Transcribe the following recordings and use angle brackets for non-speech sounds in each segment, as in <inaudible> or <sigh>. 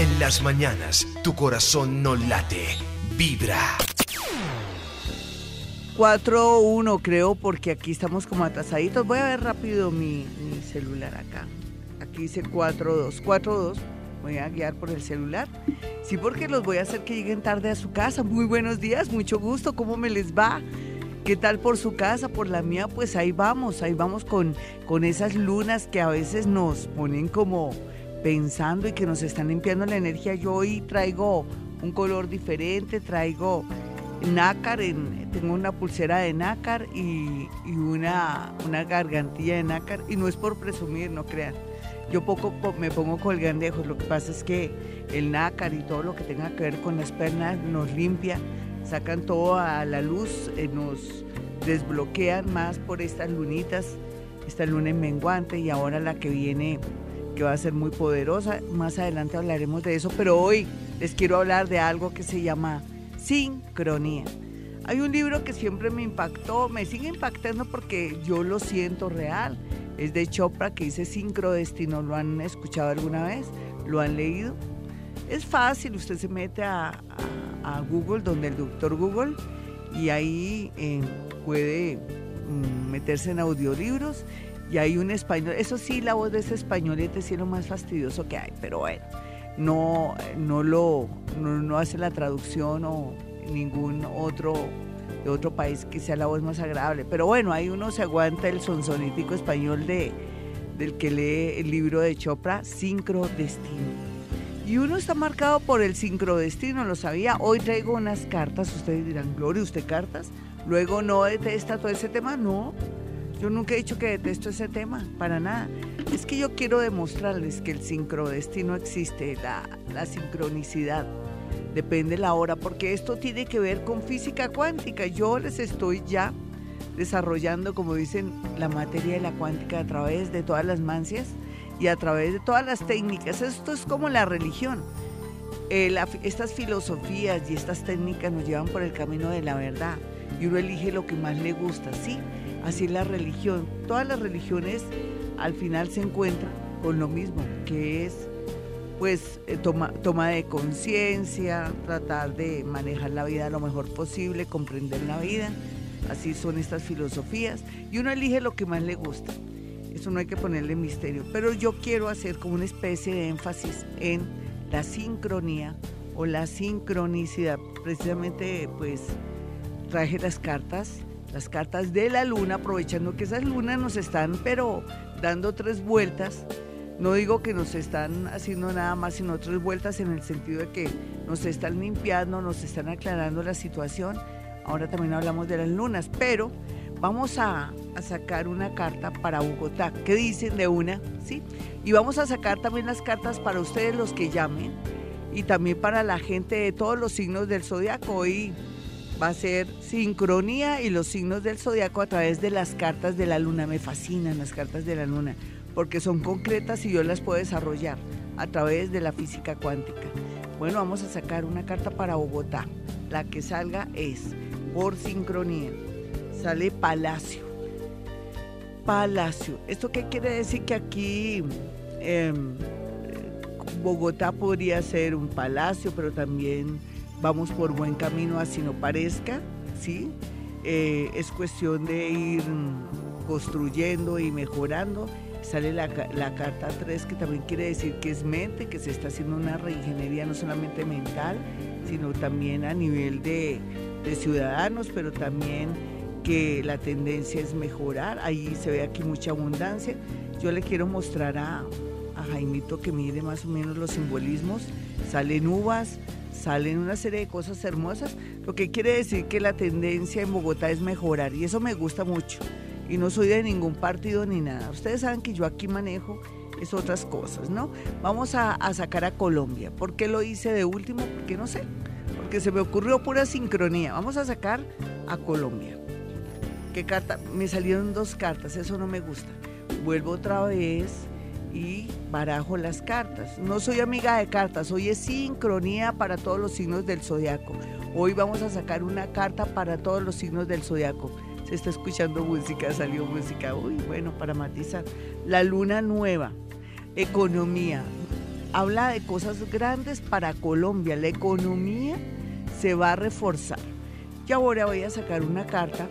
En las mañanas, tu corazón no late, vibra. 4-1 creo, porque aquí estamos como atrasaditos. Voy a ver rápido mi, mi celular acá. Aquí dice 4-2. 4-2. Voy a guiar por el celular. Sí, porque los voy a hacer que lleguen tarde a su casa. Muy buenos días, mucho gusto. ¿Cómo me les va? ¿Qué tal por su casa? Por la mía, pues ahí vamos, ahí vamos con, con esas lunas que a veces nos ponen como pensando y que nos están limpiando la energía. Yo hoy traigo un color diferente, traigo nácar, en, tengo una pulsera de nácar y, y una, una gargantilla de nácar. Y no es por presumir, no crean. Yo poco me pongo colgandejos, lo que pasa es que el nácar y todo lo que tenga que ver con las pernas nos limpia, sacan todo a la luz, eh, nos desbloquean más por estas lunitas, esta luna en menguante y ahora la que viene que va a ser muy poderosa. Más adelante hablaremos de eso, pero hoy les quiero hablar de algo que se llama sincronía. Hay un libro que siempre me impactó, me sigue impactando porque yo lo siento real es de Chopra que dice sincrodestino. ¿Lo han escuchado alguna vez? ¿Lo han leído? Es fácil, usted se mete a, Google, donde el doctor Google, y ahí eh, puede mm, meterse en audiolibros y hay un español. Eso sí, la voz de ese españolete es lo más fastidioso que hay, pero bueno, no, no, lo, no hace la traducción o ningún otro de otro país que sea la voz más agradable. Pero bueno, ahí uno se aguanta el sonsonítico español de, del que lee el libro de Chopra, Sincrodestino. Y uno está marcado por el sincrodestino, lo sabía. Hoy traigo unas cartas, ustedes dirán, Gloria, ¿usted cartas? Luego no detesta todo ese tema, no. Yo nunca he dicho que detesto ese tema, para nada. Es que yo quiero demostrarles que el sincrodestino existe, la, la sincronicidad depende la hora, porque esto tiene que ver con física cuántica. Yo les estoy ya desarrollando, como dicen, la materia de la cuántica a través de todas las mancias y a través de todas las técnicas. Esto es como la religión. Estas filosofías y estas técnicas nos llevan por el camino de la verdad y uno elige lo que más le gusta, ¿sí? Así la religión. Todas las religiones al final se encuentran con lo mismo, que es pues eh, toma, toma de conciencia, tratar de manejar la vida lo mejor posible, comprender la vida. Así son estas filosofías. Y uno elige lo que más le gusta. Eso no hay que ponerle misterio. Pero yo quiero hacer como una especie de énfasis en la sincronía o la sincronicidad. Precisamente pues traje las cartas, las cartas de la luna, aprovechando que esas lunas nos están pero dando tres vueltas no digo que nos están haciendo nada más, sino otras vueltas en el sentido de que nos están limpiando, nos están aclarando la situación. Ahora también hablamos de las lunas, pero vamos a, sacar una carta para Bogotá. ¿Qué dicen de una? ¿Sí? Y vamos a sacar también las cartas para ustedes los que llamen y también para la gente de todos los signos del zodiaco. Hoy va a ser sincronía y los signos del zodiaco a través de las cartas de la luna. Me fascinan las cartas de la luna porque son concretas y yo las puedo desarrollar a través de la física cuántica. Bueno, vamos a sacar una carta para Bogotá. La que salga es, por sincronía, sale Palacio. Palacio. ¿Esto qué quiere decir? Que aquí em, Bogotá podría ser un palacio, pero también vamos por buen camino así no parezca, ¿sí? Eh, es cuestión de ir construyendo y mejorando sale la, carta 3 que también quiere decir que es mente, que se está haciendo una reingeniería no solamente mental, sino también a nivel de, ciudadanos, pero también que la tendencia es mejorar. Ahí se ve aquí mucha abundancia. Yo le quiero mostrar a, a Jaimito que mire más o menos los simbolismos. Salen uvas, salen una serie de cosas hermosas, lo que quiere decir que la tendencia en Bogotá es mejorar y eso me gusta mucho y no soy de ningún partido ni nada. Ustedes saben que yo aquí manejo es otras cosas, ¿no? Vamos a, sacar a Colombia. ¿Por qué lo hice de último? Porque no sé. Porque se me ocurrió pura sincronía. Vamos a sacar a Colombia. ¿Qué carta? Me salieron dos cartas, eso no me gusta. Vuelvo otra vez y barajo las cartas. No soy amiga de cartas, hoy es sincronía para todos los signos del zodiaco. Hoy vamos a sacar una carta para todos los signos del zodiaco se está escuchando música, salió música, uy, bueno, para matizar. La luna nueva, economía. habla de cosas grandes para Colombia. La economía se va a reforzar. Y ahora voy a sacar una carta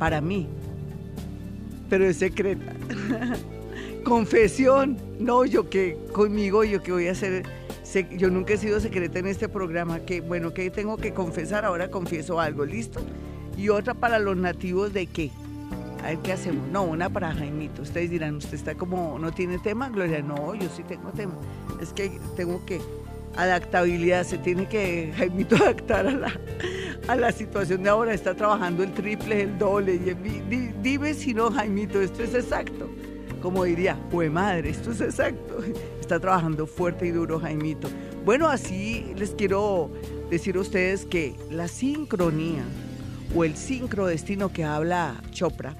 para mí, pero es secreta. <laughs> Confesión. No, yo que conmigo, yo que voy a hacer, yo nunca he sido secreta en este programa, que bueno, que tengo que confesar, ahora confieso algo, ¿listo? Y otra para los nativos de qué. A ver qué hacemos. No, una para Jaimito. Ustedes dirán, ¿usted está como, no tiene tema, Gloria? No, yo sí tengo tema. Es que tengo que, adaptabilidad, se tiene que Jaimito <laughs> adaptar a la, a la situación de ahora. Está trabajando el triple, el doble. Y, dime si no, Jaimito, esto es exacto. Como diría, pues madre, esto es exacto. Está trabajando fuerte y duro, Jaimito. Bueno, así les quiero decir a ustedes que la sincronía o el sincrodestino que habla Chopra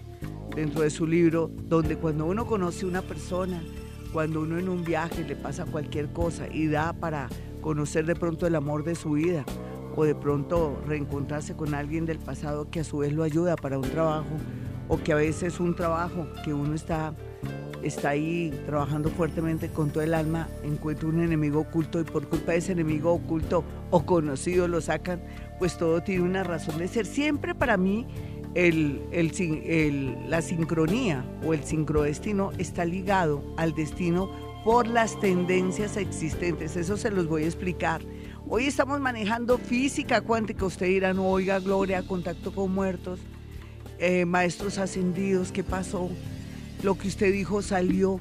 dentro de su libro, donde cuando uno conoce una persona, cuando uno en un viaje le pasa cualquier cosa y da para conocer de pronto el amor de su vida o de pronto reencontrarse con alguien del pasado que a su vez lo ayuda para un trabajo o que a veces un trabajo que uno está está ahí trabajando fuertemente con todo el alma, encuentra un enemigo oculto y por culpa de ese enemigo oculto o conocido lo sacan, pues todo tiene una razón de ser. Siempre para mí el, la sincronía o el sincrodestino está ligado al destino por las tendencias existentes. Eso se los voy a explicar. Hoy estamos manejando física cuántica. Usted dirá, no, oiga, Gloria, contacto con muertos, eh, maestros ascendidos, ¿qué pasó? Lo que usted dijo salió.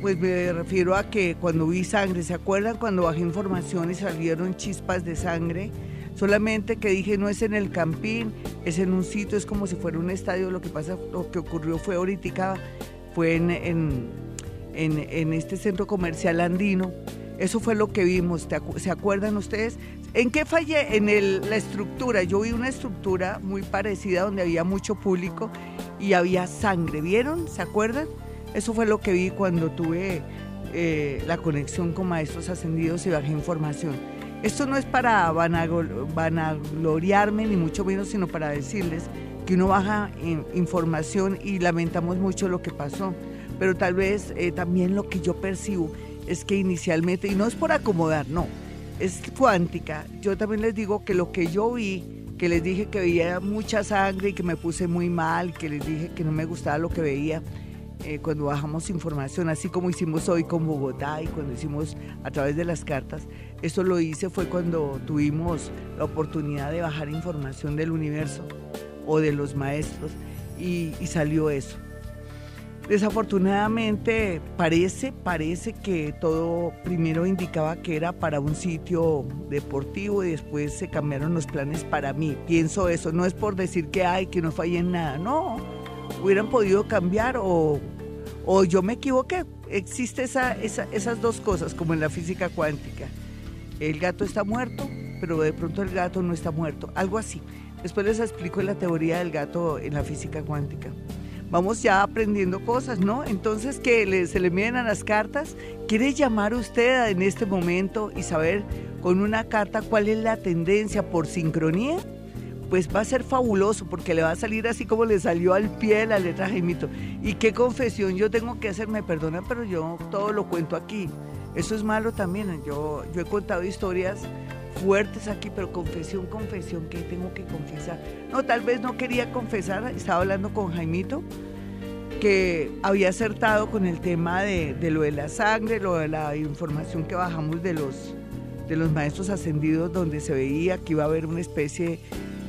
Pues me refiero a que cuando vi sangre, ¿se acuerdan cuando bajé información y salieron chispas de sangre? Solamente que dije no es en el campín, es en un sitio, es como si fuera un estadio. Lo que pasa, lo que ocurrió fue ahorita, fue en, en, este centro comercial andino. Eso fue lo que vimos. ¿Se acuerdan ustedes? ¿En qué fallé? En la estructura. Yo vi una estructura muy parecida donde había mucho público y había sangre. ¿Vieron? ¿Se acuerdan? Eso fue lo que vi cuando tuve eh, la conexión con maestros ascendidos y bajé información. Esto no es para vanagloriarme, ni mucho menos, sino para decirles que uno baja información y lamentamos mucho lo que pasó. Pero tal vez eh, también lo que yo percibo es que inicialmente, y no es por acomodar, no, es cuántica. Yo también les digo que lo que yo vi, que les dije que veía mucha sangre y que me puse muy mal, que les dije que no me gustaba lo que veía, eh, cuando bajamos información, así como hicimos hoy con Bogotá y cuando hicimos a través de las cartas. Eso lo hice fue cuando tuvimos la oportunidad de bajar información del universo o de los maestros y, y salió eso. Desafortunadamente parece, parece que todo primero indicaba que era para un sitio deportivo y después se cambiaron los planes para mí. Pienso eso, no es por decir que hay, que no fallé en nada, no hubieran podido cambiar o, o yo me equivoqué. Existe esa, esas dos cosas como en la física cuántica. El gato está muerto, pero de pronto el gato no está muerto. Algo así. Después les explico la teoría del gato en la física cuántica. Vamos ya aprendiendo cosas, ¿no? Entonces que se le miden a las cartas. ¿Quiere llamar usted en este momento y saber con una carta cuál es la tendencia por sincronía? pues va a ser fabuloso porque le va a salir así como le salió al pie de la letra Jaimito. ¿Y qué confesión yo tengo que hacer? Me perdonan, pero yo todo lo cuento aquí. Eso es malo también. Yo, yo he contado historias fuertes aquí, pero confesión, confesión, ¿qué tengo que confesar? No, tal vez no quería confesar, estaba hablando con Jaimito, que había acertado con el tema de, de lo de la sangre, lo de la información que bajamos de los, de los maestros ascendidos, donde se veía que iba a haber una especie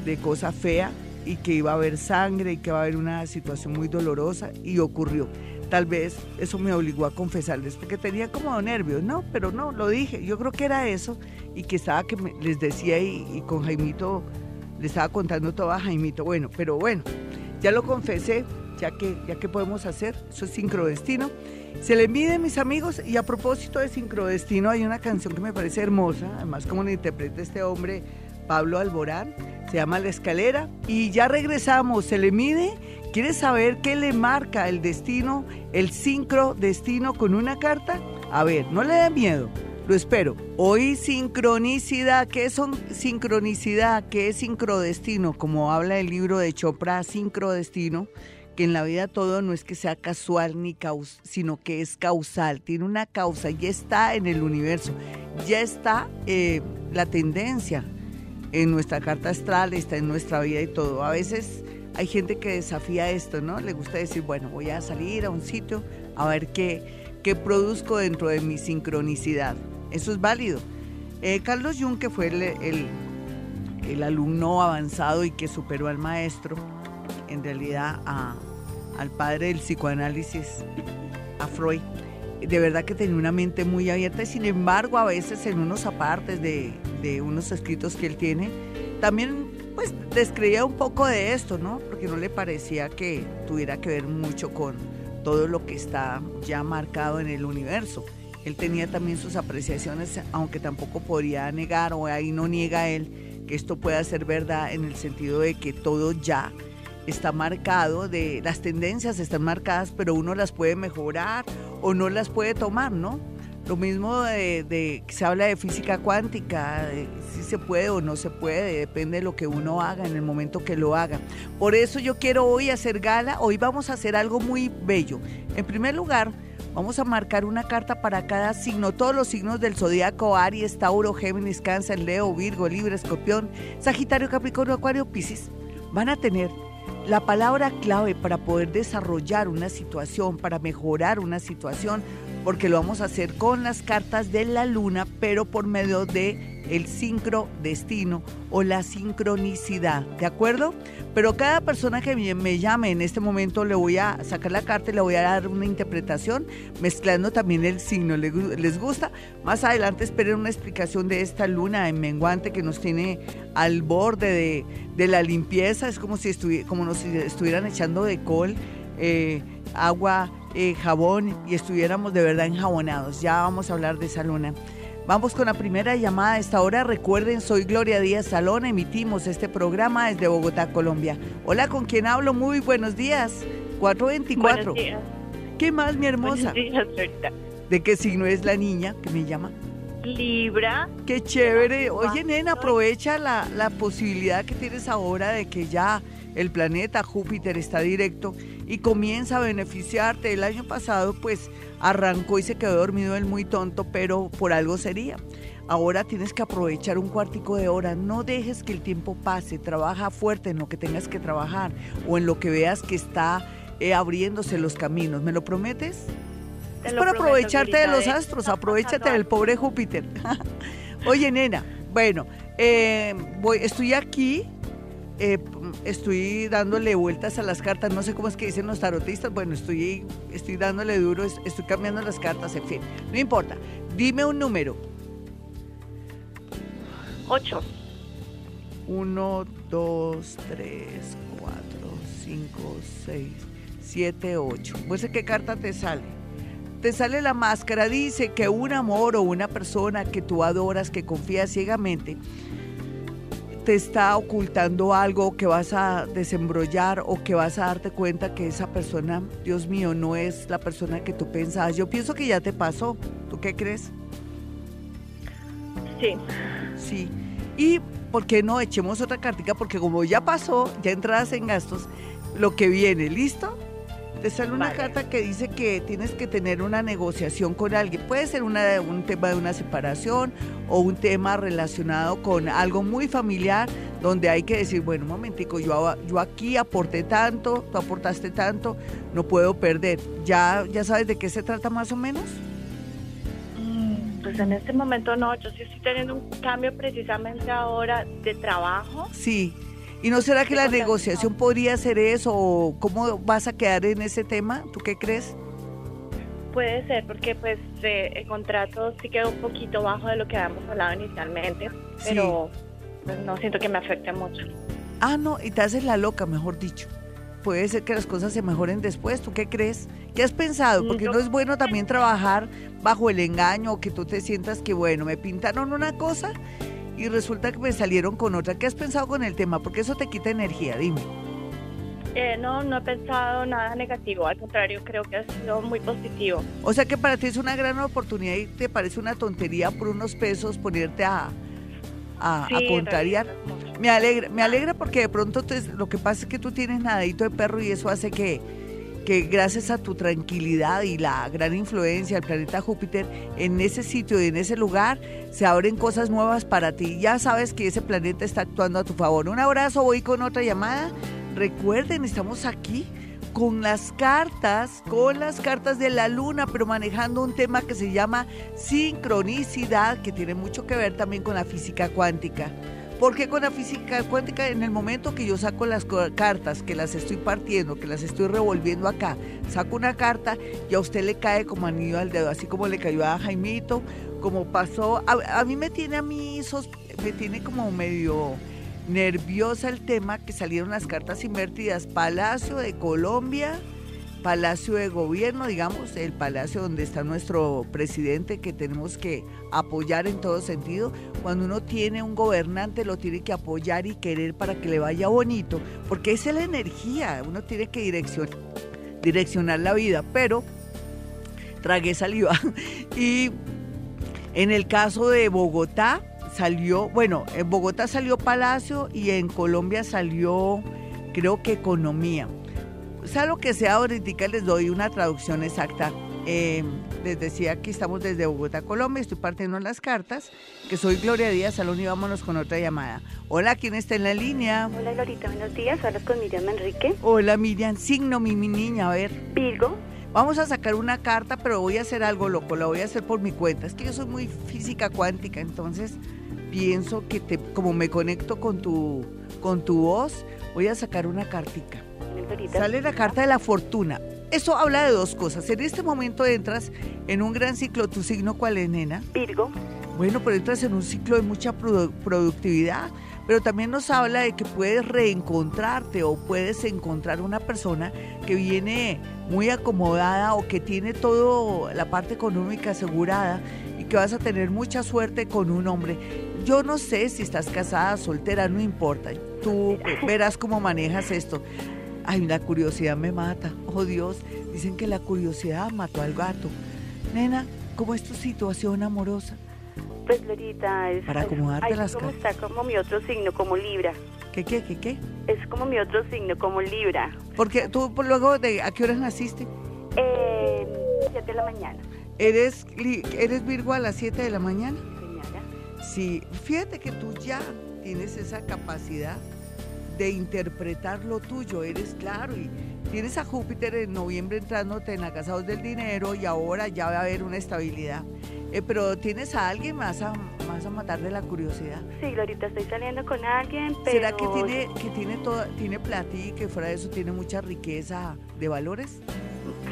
de cosa fea y que iba a haber sangre y que iba a haber una situación muy dolorosa y ocurrió. Tal vez eso me obligó a confesarles porque tenía como nervios, no, pero no, lo dije. Yo creo que era eso y que estaba que les decía y, con Jaimito le estaba contando todo a Jaimito. Bueno, pero bueno, ya lo confesé, ya que, ya que podemos hacer, eso es sincrodestino. Se le mide, mis amigos, y a propósito de sincrodestino, hay una canción que me parece hermosa, además como la interpreta este hombre, Pablo Alborán, se llama La Escalera. Y ya regresamos, se le mide. ¿Quieres saber qué le marca el destino, el sincro destino con una carta? A ver, no le da miedo, lo espero. Hoy sincronicidad, ¿qué es sincronicidad? ¿Qué es sincrodestino? Como habla el libro de Chopra, sincrodestino, que en la vida todo no es que sea casual ni caus sino que es causal, tiene una causa, ya está en el universo, ya está eh, la tendencia en nuestra carta astral, está en nuestra vida y todo. A veces hay gente que desafía esto, ¿no? Le gusta decir, bueno, voy a salir a un sitio a ver qué, qué produzco dentro de mi sincronicidad. Eso es válido. Eh, Carlos Jung, que fue el, el, alumno avanzado y que superó al maestro, en realidad al padre del psicoanálisis, a Freud, de verdad que tenía una mente muy abierta y sin embargo a veces en unos apartes de, de unos escritos que él tiene, también pues descreía un poco de esto, ¿no? Porque no le parecía que tuviera que ver mucho con todo lo que está ya marcado en el universo. Él tenía también sus apreciaciones, aunque tampoco podría negar, o ahí no niega él, que esto pueda ser verdad en el sentido de que todo ya está marcado, de las tendencias están marcadas, pero uno las puede mejorar o no las puede tomar, ¿no? Lo mismo de, que se habla de física cuántica, si se puede o no se puede, depende de lo que uno haga en el momento que lo haga. Por eso yo quiero hoy hacer gala, hoy vamos a hacer algo muy bello. En primer lugar, vamos a marcar una carta para cada signo, todos los signos del zodiaco, Aries, Tauro, Géminis, Cáncer, Leo, Virgo, Libre, Escorpión, Sagitario, Capricornio, Acuario, Piscis. Van a tener la palabra clave para poder desarrollar una situación, para mejorar una situación, porque lo vamos a hacer con las cartas de la luna, pero por medio de el sincro destino o la sincronicidad, ¿de acuerdo? Pero cada persona que me llame en este momento le voy a sacar la carta y le voy a dar una interpretación, mezclando también el signo. ¿Les gusta? Más adelante esperen una explicación de esta luna en menguante que nos tiene al borde de, la limpieza. Es como si, como nos estuvieran echando de col, eh, agua, eh, jabón y estuviéramos de verdad enjabonados. Ya vamos a hablar de esa luna. Vamos con la primera llamada a esta hora. Recuerden, soy Gloria Díaz Salón. Emitimos este programa desde Bogotá, Colombia. Hola, ¿con quién hablo? Muy buenos días. 424. Buenos días. ¿Qué más, mi hermosa? Buenos días, ¿De qué signo es la niña que me llama? Libra. Qué chévere. Oye, nena, aprovecha la, la posibilidad que tienes ahora de que ya el planeta Júpiter está directo y comienza a beneficiarte. El año pasado, pues arrancó y se quedó dormido el muy tonto, pero por algo sería. Ahora tienes que aprovechar un cuartico de hora, no dejes que el tiempo pase, trabaja fuerte en lo que tengas que trabajar o en lo que veas que está eh, abriéndose los caminos. ¿Me lo prometes? es para aprovecharte de los astros, aprovechate del pobre Júpiter. <laughs> Oye, nena, bueno, eh, voy, estoy aquí eh, estoy dándole vueltas a las cartas, no sé cómo es que dicen los tarotistas, bueno, estoy, estoy dándole duro, estoy cambiando las cartas, en fin, no importa. Dime un número. Ocho. Uno, dos, tres, cuatro, cinco, seis, siete, ocho. Pues qué carta te sale. Te sale la máscara, dice que un amor o una persona que tú adoras, que confías ciegamente, te está ocultando algo que vas a desembrollar o que vas a darte cuenta que esa persona, Dios mío, no es la persona que tú pensabas. Yo pienso que ya te pasó. ¿Tú qué crees? Sí. Sí. Y ¿por qué no echemos otra cartica? Porque como ya pasó, ya entradas en gastos, lo que viene, ¿listo? Te sale una carta que dice que tienes que tener una negociación con alguien. Puede ser una, un tema de una separación o un tema relacionado con algo muy familiar donde hay que decir, bueno, un momentico, yo, yo aquí aporté tanto, tú aportaste tanto, no puedo perder. ¿Ya, ¿Ya sabes de qué se trata más o menos? Mm, pues en este momento no, yo sí estoy teniendo un cambio precisamente ahora de trabajo. Sí. ¿Y no será que la negociación podría ser eso? ¿O ¿Cómo vas a quedar en ese tema? ¿Tú qué crees? Puede ser, porque pues eh, el contrato sí quedó un poquito bajo de lo que habíamos hablado inicialmente, pero pues, no siento que me afecte mucho. Ah, no, y te haces la loca, mejor dicho. Puede ser que las cosas se mejoren después. ¿Tú qué crees? ¿Qué has pensado? Porque no, no es bueno también trabajar bajo el engaño, que tú te sientas que, bueno, me pintaron una cosa y resulta que me salieron con otra. ¿Qué has pensado con el tema? Porque eso te quita energía, dime. Eh, no, no he pensado nada negativo, al contrario, creo que ha sido muy positivo. O sea que para ti es una gran oportunidad y te parece una tontería por unos pesos ponerte a, a, contrariar. Me alegra, me alegra porque de pronto lo que pasa es que tú tienes nadadito de perro y eso hace que, que gracias a tu tranquilidad y la gran influencia del planeta Júpiter en ese sitio y en ese lugar se abren cosas nuevas para ti. Ya sabes que ese planeta está actuando a tu favor. Un abrazo, voy con otra llamada. Recuerden, estamos aquí con las cartas, con las cartas de la luna, pero manejando un tema que se llama sincronicidad, que tiene mucho que ver también con la física cuántica. Porque con la física cuántica, en el momento que yo saco las cartas, que las estoy partiendo, que las estoy revolviendo acá, saco una carta y a usted le cae como anillo al dedo, así como le cayó a Jaimito, como pasó. A, mí me tiene a mí, me tiene como medio nerviosa el tema que salieron las cartas invertidas. Palacio de Colombia, Palacio de Gobierno, digamos, el palacio donde está nuestro presidente que tenemos que apoyar en todo sentido. Cuando uno tiene un gobernante lo tiene que apoyar y querer para que le vaya bonito, porque esa es la energía, uno tiene que direccionar, direccionar la vida, pero tragué saliva. <laughs> y en el caso de Bogotá, salió, bueno, en Bogotá salió Palacio y en Colombia salió, creo que Economía. Sea lo que sea, ahorita les doy una traducción exacta. Eh, les decía que estamos desde Bogotá, Colombia, estoy partiendo las cartas, que soy Gloria Díaz Salón y vámonos con otra llamada. Hola, ¿quién está en la línea? Hola, Glorita, buenos días, hablas con Miriam Enrique. Hola, Miriam, signo mi, mi niña, a ver. Virgo. Vamos a sacar una carta, pero voy a hacer algo loco, lo voy a hacer por mi cuenta. Es que yo soy muy física cuántica, entonces pienso que te, como me conecto con tu, con tu voz, voy a sacar una cartica. Sale la carta de la fortuna. Eso habla de dos cosas. En este momento entras en un gran ciclo. ¿Tu signo cuál es, nena? Virgo. Bueno, pero entras en un ciclo de mucha productividad, pero también nos habla de que puedes reencontrarte o puedes encontrar una persona que viene muy acomodada o que tiene toda la parte económica asegurada y que vas a tener mucha suerte con un hombre. Yo no sé si estás casada, soltera, no importa. Tú <laughs> verás cómo manejas esto. Ay, la curiosidad me mata. Oh Dios, dicen que la curiosidad mató al gato. Nena, ¿cómo es tu situación amorosa? Pues, Lorita, es. Para acomodarte las como está como mi otro signo, como Libra. ¿Qué, qué, qué, qué? Es como mi otro signo, como Libra. Porque tú, por luego, de, ¿a qué horas naciste? Eh, 7 de la mañana. ¿Eres, ¿Eres Virgo a las 7 de la mañana? Sí, fíjate que tú ya tienes esa capacidad de interpretar lo tuyo, eres claro y tienes a Júpiter en noviembre entrándote en la casa del dinero y ahora ya va a haber una estabilidad. Eh, pero tienes a alguien más a, más a matar de la curiosidad. Sí, Glorita, estoy saliendo con alguien, pero... ¿Será que tiene, que tiene, toda, tiene plata y que fuera de eso tiene mucha riqueza de valores?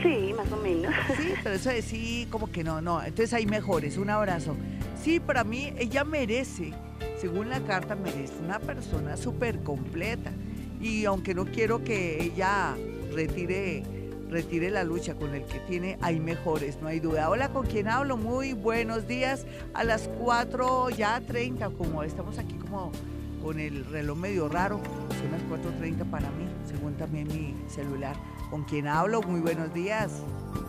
Sí, más o menos. Sí, <laughs> pero eso es sí, como que no, no. Entonces hay mejores. Un abrazo. Sí, para mí ella merece, según la carta, merece una persona súper completa. Y aunque no quiero que ella retire, retire la lucha con el que tiene, hay mejores, no hay duda. Hola, ¿con quién hablo? Muy buenos días. A las 4 ya 30, como estamos aquí como con el reloj medio raro, son las 4.30 para mí, según también mi celular. ¿Con quién hablo? Muy buenos días.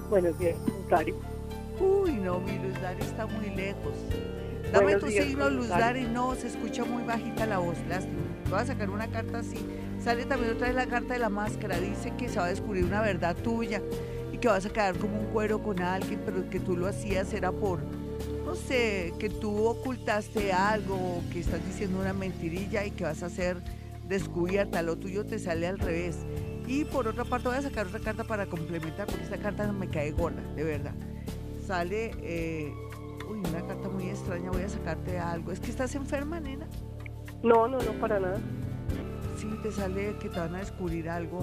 Buenos días, Dario. Uy, no, mi Luz Dari está muy lejos. Dame tu signo, Luz Dari. No, se escucha muy bajita la voz. Lástima. Voy a sacar una carta así. Sale también otra vez la carta de la máscara. Dice que se va a descubrir una verdad tuya y que vas a quedar como un cuero con alguien, pero que tú lo hacías era por, no sé, que tú ocultaste algo, que estás diciendo una mentirilla y que vas a ser descubierta. Lo tuyo te sale al revés. Y por otra parte voy a sacar otra carta para complementar, porque esta carta no me cae gorda, de verdad sale, eh, uy, una carta muy extraña, voy a sacarte algo. ¿Es que estás enferma, nena? No, no, no, para nada. Sí, te sale que te van a descubrir algo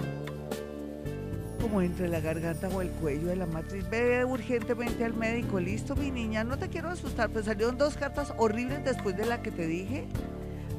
como entre la garganta o el cuello de la matriz. Ve urgentemente al médico. Listo, mi niña. No te quiero asustar, pero salieron dos cartas horribles después de la que te dije.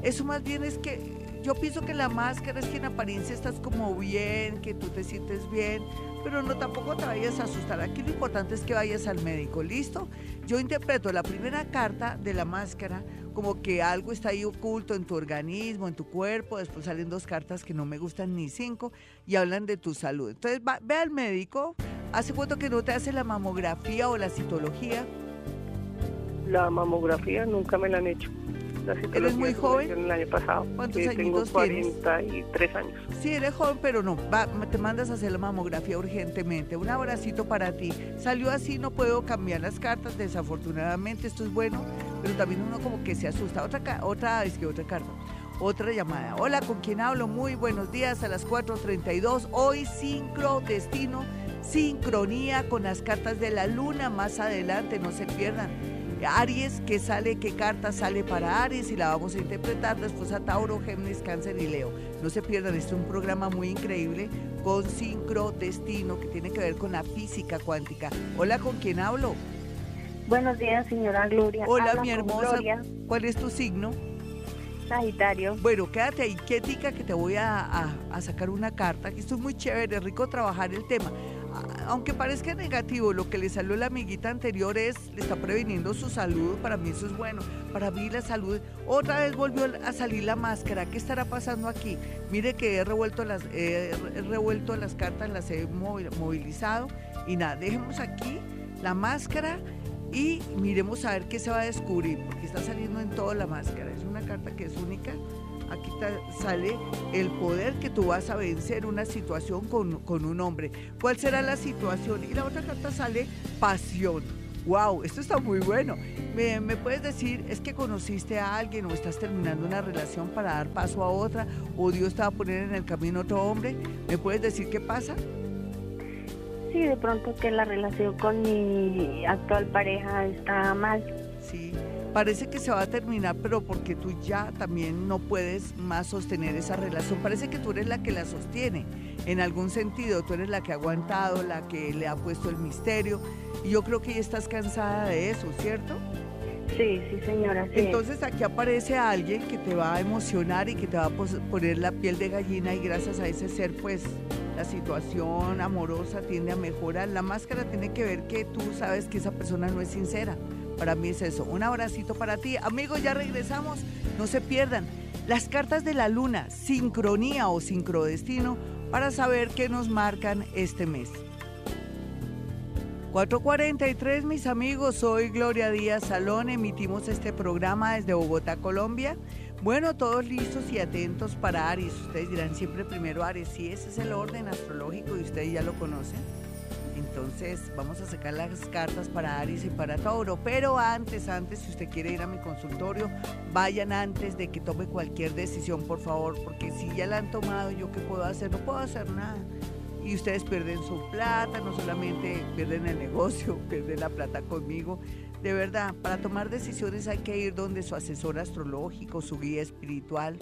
Eso más bien es que yo pienso que la máscara es que en apariencia estás como bien, que tú te sientes bien, pero no tampoco te vayas a asustar. Aquí lo importante es que vayas al médico, ¿listo? Yo interpreto la primera carta de la máscara como que algo está ahí oculto en tu organismo, en tu cuerpo, después salen dos cartas que no me gustan ni cinco y hablan de tu salud. Entonces ve al médico, ¿hace cuánto que no te hace la mamografía o la citología? La mamografía nunca me la han hecho. La citología ¿Eres muy joven? El año pasado. ¿Cuántos Eh, añitos Tengo tienes? 43 años. Sí, eres joven, pero no, va, te mandas a hacer la mamografía urgentemente. Un abracito para ti. Salió así, no puedo cambiar las cartas, desafortunadamente, esto es bueno, pero también uno como que se asusta. Otra, otra, es que otra carta. Otra llamada. Hola, ¿con quién hablo? Muy buenos días a las 4.32. Hoy sincro, destino, sincronía con las cartas de la luna. Más adelante, no se pierdan. Aries, ¿qué sale? ¿Qué carta sale para Aries? Y la vamos a interpretar después a Tauro, Géminis, Cáncer y Leo. No se pierdan, este es un programa muy increíble con sincro, destino, que tiene que ver con la física cuántica. Hola, ¿con quién hablo? Buenos días, señora Gloria. Hola, Habla mi hermosa. Gloria, ¿Cuál es tu signo? Sagitario. Bueno, quédate ahí quietica que te voy a, a- a sacar una carta. Aquí esto es muy chévere, rico trabajar el tema. Aunque parezca negativo, lo que le salió la amiguita anterior es, le está previniendo su salud, para mí eso es bueno, para mí la salud, otra vez volvió a salir la máscara, ¿qué estará pasando aquí? Mire que he revuelto las, he re- revuelto las cartas, las he movi- movilizado y nada, dejemos aquí la máscara y miremos a ver qué se va a descubrir, porque está saliendo en toda la máscara. Es una carta que es única. Aquí sale el poder que tú vas a vencer una situación con, con un hombre. ¿Cuál será la situación? Y la otra carta sale pasión. ¡Wow! Esto está muy bueno. ¿Me, me puedes decir, es que conociste a alguien o estás terminando una relación para dar paso a otra o Dios te va a poner en el camino otro hombre? ¿Me puedes decir qué pasa? Sí, de pronto que la relación con mi actual pareja está mal. Sí, parece que se va a terminar, pero porque tú ya también no puedes más sostener esa relación. Parece que tú eres la que la sostiene, en algún sentido. Tú eres la que ha aguantado, la que le ha puesto el misterio. Y yo creo que ya estás cansada de eso, ¿cierto? Sí, sí, señora. Sí. Entonces aquí aparece alguien que te va a emocionar y que te va a poner la piel de gallina y gracias a ese ser, pues la situación amorosa tiende a mejorar. La máscara tiene que ver que tú sabes que esa persona no es sincera. Para mí es eso. Un abracito para ti. Amigos, ya regresamos. No se pierdan. Las cartas de la luna, sincronía o sincrodestino, para saber qué nos marcan este mes. 443, mis amigos, soy Gloria Díaz Salón, emitimos este programa desde Bogotá, Colombia. Bueno, todos listos y atentos para Aries. Ustedes dirán siempre primero Aries, sí, ese es el orden astrológico y ustedes ya lo conocen. Entonces, vamos a sacar las cartas para Aries y para Tauro. Pero antes, antes, si usted quiere ir a mi consultorio, vayan antes de que tome cualquier decisión, por favor, porque si ya la han tomado, ¿yo qué puedo hacer? No puedo hacer nada y ustedes pierden su plata, no solamente pierden el negocio, <laughs> pierden la plata conmigo. De verdad, para tomar decisiones hay que ir donde su asesor astrológico, su guía espiritual.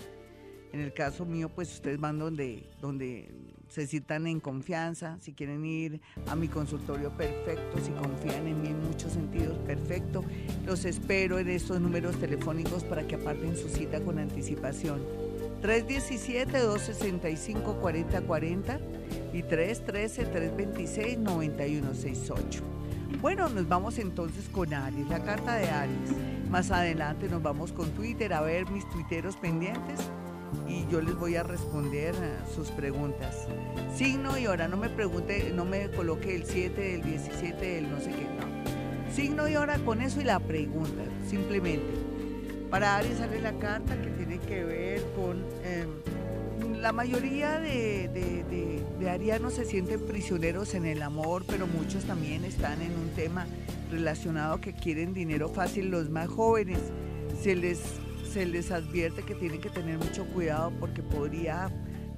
En el caso mío, pues ustedes van donde, donde se sientan en confianza. Si quieren ir a mi consultorio, perfecto. Si confían en mí en muchos sentidos, perfecto. Los espero en estos números telefónicos para que aparten su cita con anticipación. 317-265-4040 y 313-326-9168. Bueno, nos vamos entonces con Aries, la carta de Aries. Más adelante nos vamos con Twitter a ver mis tuiteros pendientes y yo les voy a responder a sus preguntas. Signo y hora, no me pregunte, no me coloque el 7, el 17, el no sé qué, no. Signo y hora con eso y la pregunta, simplemente. Para Aries sale la carta que tiene que ver con... eh, la mayoría de, de- de- de arianos se sienten prisioneros en el amor, pero muchos también están en un tema relacionado que quieren dinero fácil. Los más jóvenes se les, se les advierte que tienen que tener mucho cuidado porque podría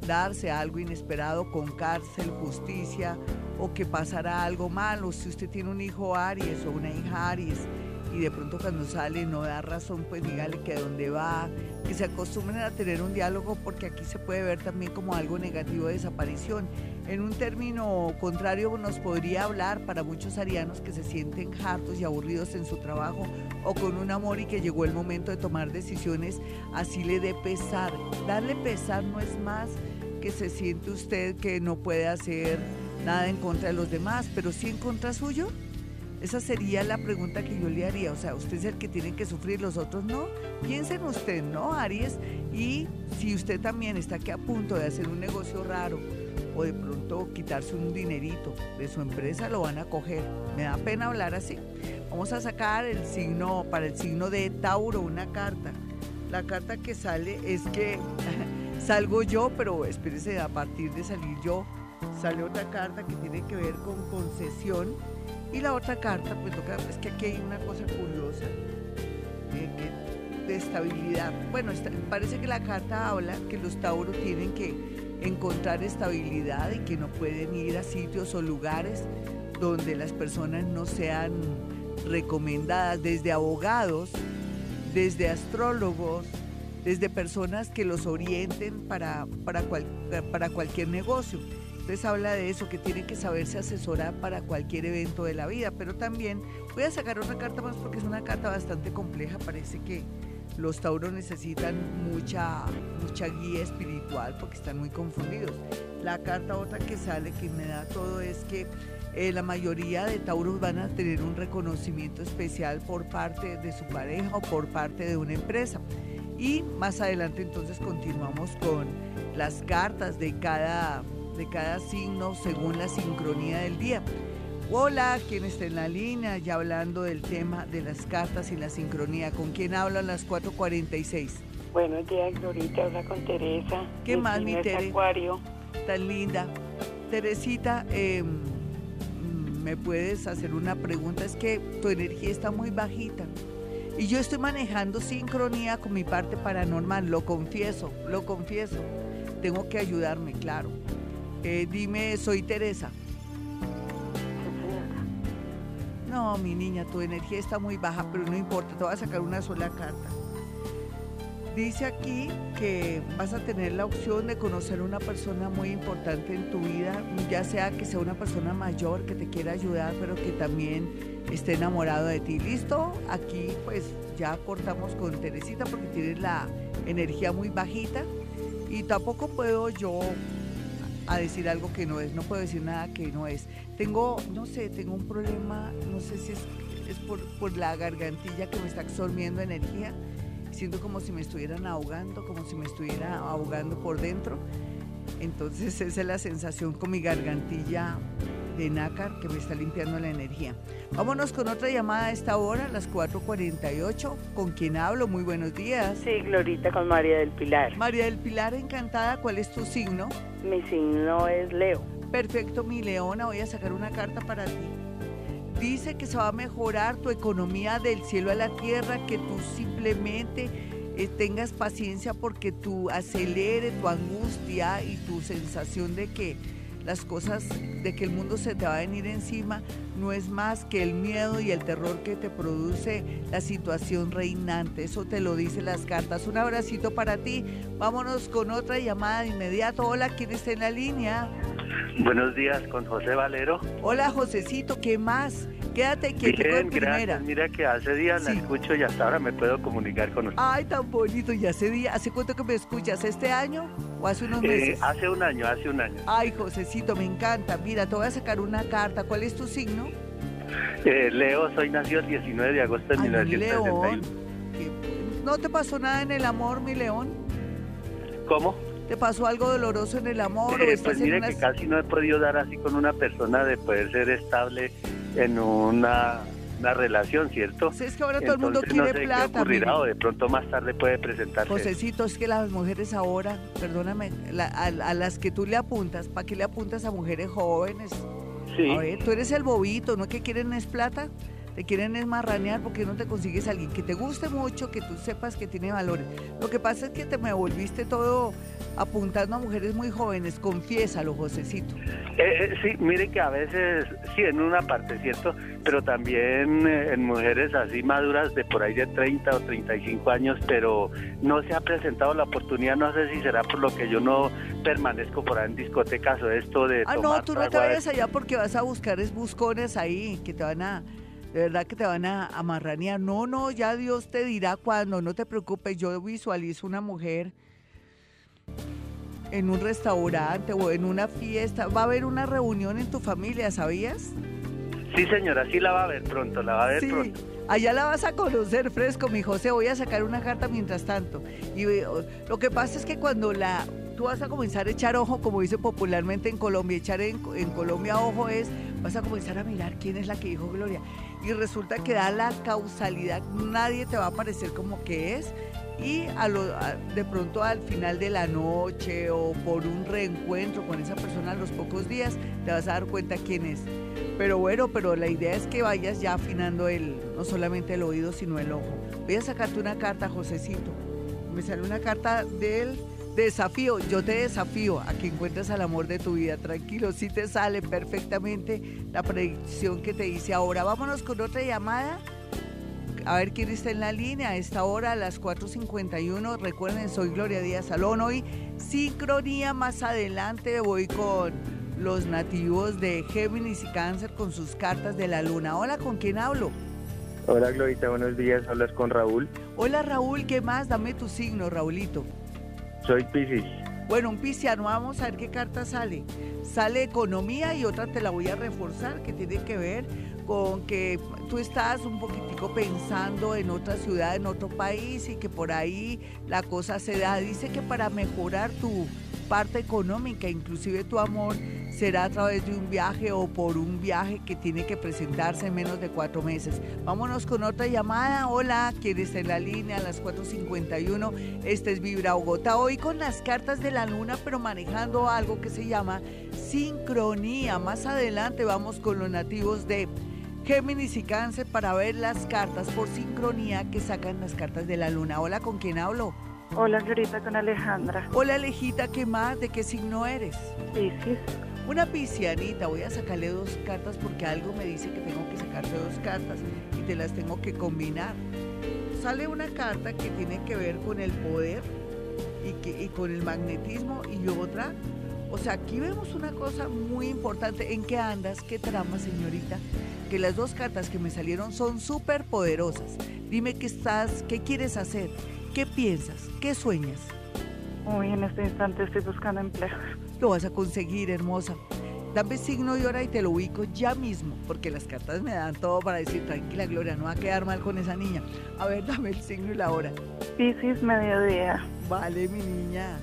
darse algo inesperado con cárcel, justicia o que pasará algo malo. Si usted tiene un hijo Aries o una hija Aries y de pronto cuando sale no da razón, pues dígale que a dónde va, que se acostumbren a tener un diálogo porque aquí se puede ver también como algo negativo de desaparición. En un término contrario nos podría hablar para muchos arianos que se sienten hartos y aburridos en su trabajo o con un amor y que llegó el momento de tomar decisiones, así le dé pesar. Darle pesar no es más que se siente usted que no puede hacer nada en contra de los demás, pero sí en contra suyo. Esa sería la pregunta que yo le haría. O sea, usted es el que tiene que sufrir, los otros no. Piensen usted, ¿no, Aries? Y si usted también está aquí a punto de hacer un negocio raro o de pronto quitarse un dinerito de su empresa, lo van a coger. Me da pena hablar así. Vamos a sacar el signo, para el signo de Tauro, una carta. La carta que sale es que <laughs> salgo yo, pero espérese, a partir de salir yo, sale otra carta que tiene que ver con concesión. Y la otra carta, pues toca, es que aquí hay una cosa curiosa que- de estabilidad. Bueno, parece que la carta habla que los tauros tienen que encontrar estabilidad y que no pueden ir a sitios o lugares donde las personas no sean recomendadas, desde abogados, desde astrólogos, desde personas que los orienten para, para, cual- para cualquier negocio. Entonces habla de eso, que tienen que saberse asesorar para cualquier evento de la vida, pero también voy a sacar otra carta más porque es una carta bastante compleja, parece que los tauros necesitan mucha, mucha guía espiritual porque están muy confundidos. La carta otra que sale que me da todo es que eh, la mayoría de tauros van a tener un reconocimiento especial por parte de su pareja o por parte de una empresa. Y más adelante entonces continuamos con las cartas de cada, de cada signo según la sincronía del día. Hola, ¿quién está en la línea? Ya hablando del tema de las cartas y la sincronía. ¿Con quién hablan las 4.46? Buenos días, Glorita. Habla con Teresa. ¿Qué más, mi signo es Tere? Acuario. Tan linda. Teresita, eh, mm, ¿me puedes hacer una pregunta? Es que tu energía está muy bajita. Y yo estoy manejando sincronía con mi parte paranormal, lo confieso, lo confieso. Tengo que ayudarme, claro. Eh, dime, soy Teresa. No, mi niña, tu energía está muy baja, pero no importa, te voy a sacar una sola carta. Dice aquí que vas a tener la opción de conocer a una persona muy importante en tu vida, ya sea que sea una persona mayor que te quiera ayudar, pero que también esté enamorado de ti. ¿Listo? Aquí pues ya cortamos con Teresita porque tienes la energía muy bajita y tampoco puedo yo a decir algo que no es, no puedo decir nada que no es. Tengo, no sé, tengo un problema, no sé si es, es por, por la gargantilla que me está absorbiendo energía. Siento como si me estuvieran ahogando, como si me estuviera ahogando por dentro. Entonces esa es la sensación con mi gargantilla de nácar que me está limpiando la energía. Vámonos con otra llamada a esta hora, a las 4.48. ¿Con quién hablo? Muy buenos días. Sí, Glorita con María del Pilar. María del Pilar, encantada. ¿Cuál es tu signo? Mi signo es Leo. Perfecto, mi leona, voy a sacar una carta para ti. Dice que se va a mejorar tu economía del cielo a la tierra, que tú simplemente eh, tengas paciencia porque tú acelere tu angustia y tu sensación de que las cosas, de que el mundo se te va a venir encima, no es más que el miedo y el terror que te produce la situación reinante. Eso te lo dicen las cartas. Un abracito para ti. Vámonos con otra llamada de inmediato. Hola, ¿quién está en la línea? Buenos días con José Valero. Hola, Josecito, ¿qué más? Quédate de Bien, gracias. Mira que hace días la Sí. escucho y hasta ahora me puedo comunicar con usted. Ay, tan bonito. ¿Y hace día, hace cuánto que me escuchas? ¿Este año o hace unos Eh, meses? hace un año, hace un año. Ay, Josecito, me encanta. Mira, te voy a sacar una carta. ¿Cuál es tu signo? Eh, Leo, soy nacido el 19 de agosto de Ay, mi león. 1961. ¿Qué- ¿No te pasó nada en el amor, mi león? ¿Cómo? ¿Te pasó algo doloroso en el amor o Eh, pues mire una... que casi no he podido dar así con una persona de poder ser estable en una, una relación, ¿cierto? Sí, es que ahora todo el mundo Entonces, no quiere sé plata. qué ocurrirá o de pronto más tarde puede presentarse. Josecito, es que las mujeres ahora, perdóname, la- a, a las que tú le apuntas, ¿para qué le apuntas a mujeres jóvenes? sí, A ver, tú eres el bobito, ¿no que quieren es plata? Te quieren es marranear porque no te consigues a alguien que te guste mucho, que tú sepas que tiene valores. Lo que pasa es que te me volviste todo apuntando a mujeres muy jóvenes, confiésalo, Josecito. Eh, eh, sí, mire que a veces, sí, en una parte, ¿cierto? Pero también eh, en mujeres así maduras de por ahí de 30 o 35 años, pero no se ha presentado la oportunidad, no sé si será por lo que yo no permanezco por ahí en discotecas o esto de Ah, no, tú no te vayas allá porque vas a buscar es buscones ahí que te van a, de verdad que te van a, a marranear. No, no, ya Dios te dirá cuándo, no te preocupes. Yo visualizo una mujer en un restaurante o en una fiesta. Va a haber una reunión en tu familia, ¿sabías? Sí, señora, sí la va a ver pronto, la va a ver Sí, pronto. allá la vas a conocer fresco, mi José. Voy a sacar una carta mientras tanto. Y lo que pasa es que cuando la tú vas a comenzar a echar ojo, como dice popularmente en Colombia, echar en, Colombia ojo es vas a comenzar a mirar quién es la que dijo Gloria. Y resulta que da la causalidad, nadie te va a parecer como que es. Y a de pronto al final de la noche o por un reencuentro con esa persona a los pocos días, te vas a dar cuenta quién es. Pero bueno, pero la idea es que vayas ya afinando el, no solamente el oído, sino el ojo. Voy a sacarte una carta, Josecito. Me sale una carta del desafío. Yo te desafío a que encuentres al amor de tu vida. Tranquilo, si te sale perfectamente la predicción que te hice ahora. Vámonos con otra llamada. A ver quién está en la línea a esta hora, a las 4.51. Recuerden, soy Gloria Díaz Salón. Hoy, sincronía. Más adelante voy con los nativos de Géminis y Cáncer con sus cartas de la luna. Hola, ¿con quién hablo? Hola, Glorita, buenos días. Hablas con Raúl. Hola, Raúl, ¿qué más? Dame tu signo, Raulito. Soy Piscis. Bueno, un pisciano, vamos a ver qué carta sale. Sale economía y otra te la voy a reforzar que tiene que ver con que tú estás un poquitico pensando en otra ciudad, en otro país y que por ahí la cosa se da. Dice que para mejorar tu parte económica, inclusive tu amor, será a través de un viaje o por un viaje que tiene que presentarse en menos de cuatro meses. Vámonos con otra llamada. Hola, ¿quién está en la línea a las 4.51? Este es Vibra Bogotá. Hoy con las cartas de la luna, pero manejando algo que se llama sincronía. Más adelante vamos con los nativos de Géminis y Cáncer para ver las cartas por sincronía que sacan las cartas de la luna. Hola, ¿con quién hablo? Hola, señorita, con Alejandra. Hola, Alejita, ¿qué más? ¿De qué signo eres? Piscis. Una piscianita, voy a sacarle dos cartas porque algo me dice que tengo que sacarte dos cartas y te las tengo que combinar. Sale una carta que tiene que ver con el poder y, que, y con el magnetismo y otra, o sea, aquí vemos una cosa muy importante. ¿En qué andas? ¿Qué trama, señorita? Que las dos cartas que me salieron son súper poderosas. Dime qué estás, qué quieres hacer, qué piensas, qué sueñas. Uy, en este instante estoy buscando empleo. Lo vas a conseguir, hermosa. Dame signo y hora y te lo ubico ya mismo, porque las cartas me dan todo para decir, tranquila Gloria, no va a quedar mal con esa niña. A ver, dame el signo y la hora. Piscis, mediodía. Vale, mi niña.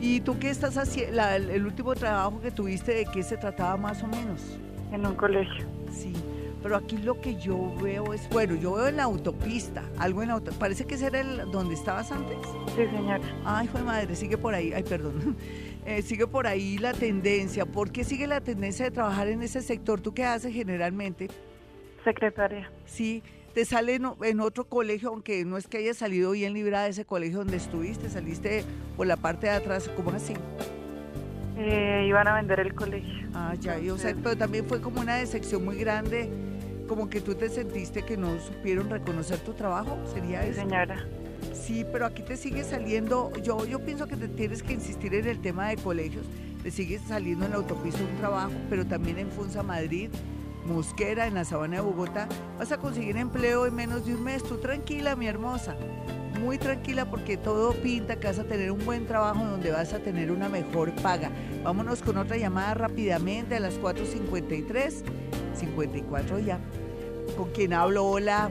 ¿Y tú qué estás haciendo? El último trabajo que tuviste, ¿de qué se trataba más o menos? En un colegio. Sí, pero aquí lo que yo veo es, bueno, yo veo en la autopista, algo en la autopista. Parece que ese era el donde estabas antes. Sí, señora. Ay, hijo de madre, sigue por ahí, ay, perdón. <laughs> Eh, sigue por ahí la tendencia. ¿Por qué sigue la tendencia de trabajar en ese sector? ¿Tú qué haces generalmente? Secretaria. Sí, te sale en, otro colegio, aunque no es que hayas salido bien librada de ese colegio donde estuviste, saliste por la parte de atrás, ¿cómo así? Eh, iban a vender el colegio. Ah, ya, y, o sea, pero también fue como una decepción muy grande, como que tú te sentiste que no supieron reconocer tu trabajo, ¿sería eso? Señora. Sí, pero aquí te sigue saliendo, yo, yo pienso que te tienes que insistir en el tema de colegios, te sigue saliendo en la autopista un trabajo, pero también en Funza Madrid, Mosquera, en la sabana de Bogotá, vas a conseguir empleo en menos de un mes. Tú tranquila, mi hermosa, muy tranquila porque todo pinta que vas a tener un buen trabajo donde vas a tener una mejor paga. Vámonos con otra llamada rápidamente a las 4.53, 54 ya. ¿Con quién hablo? Hola.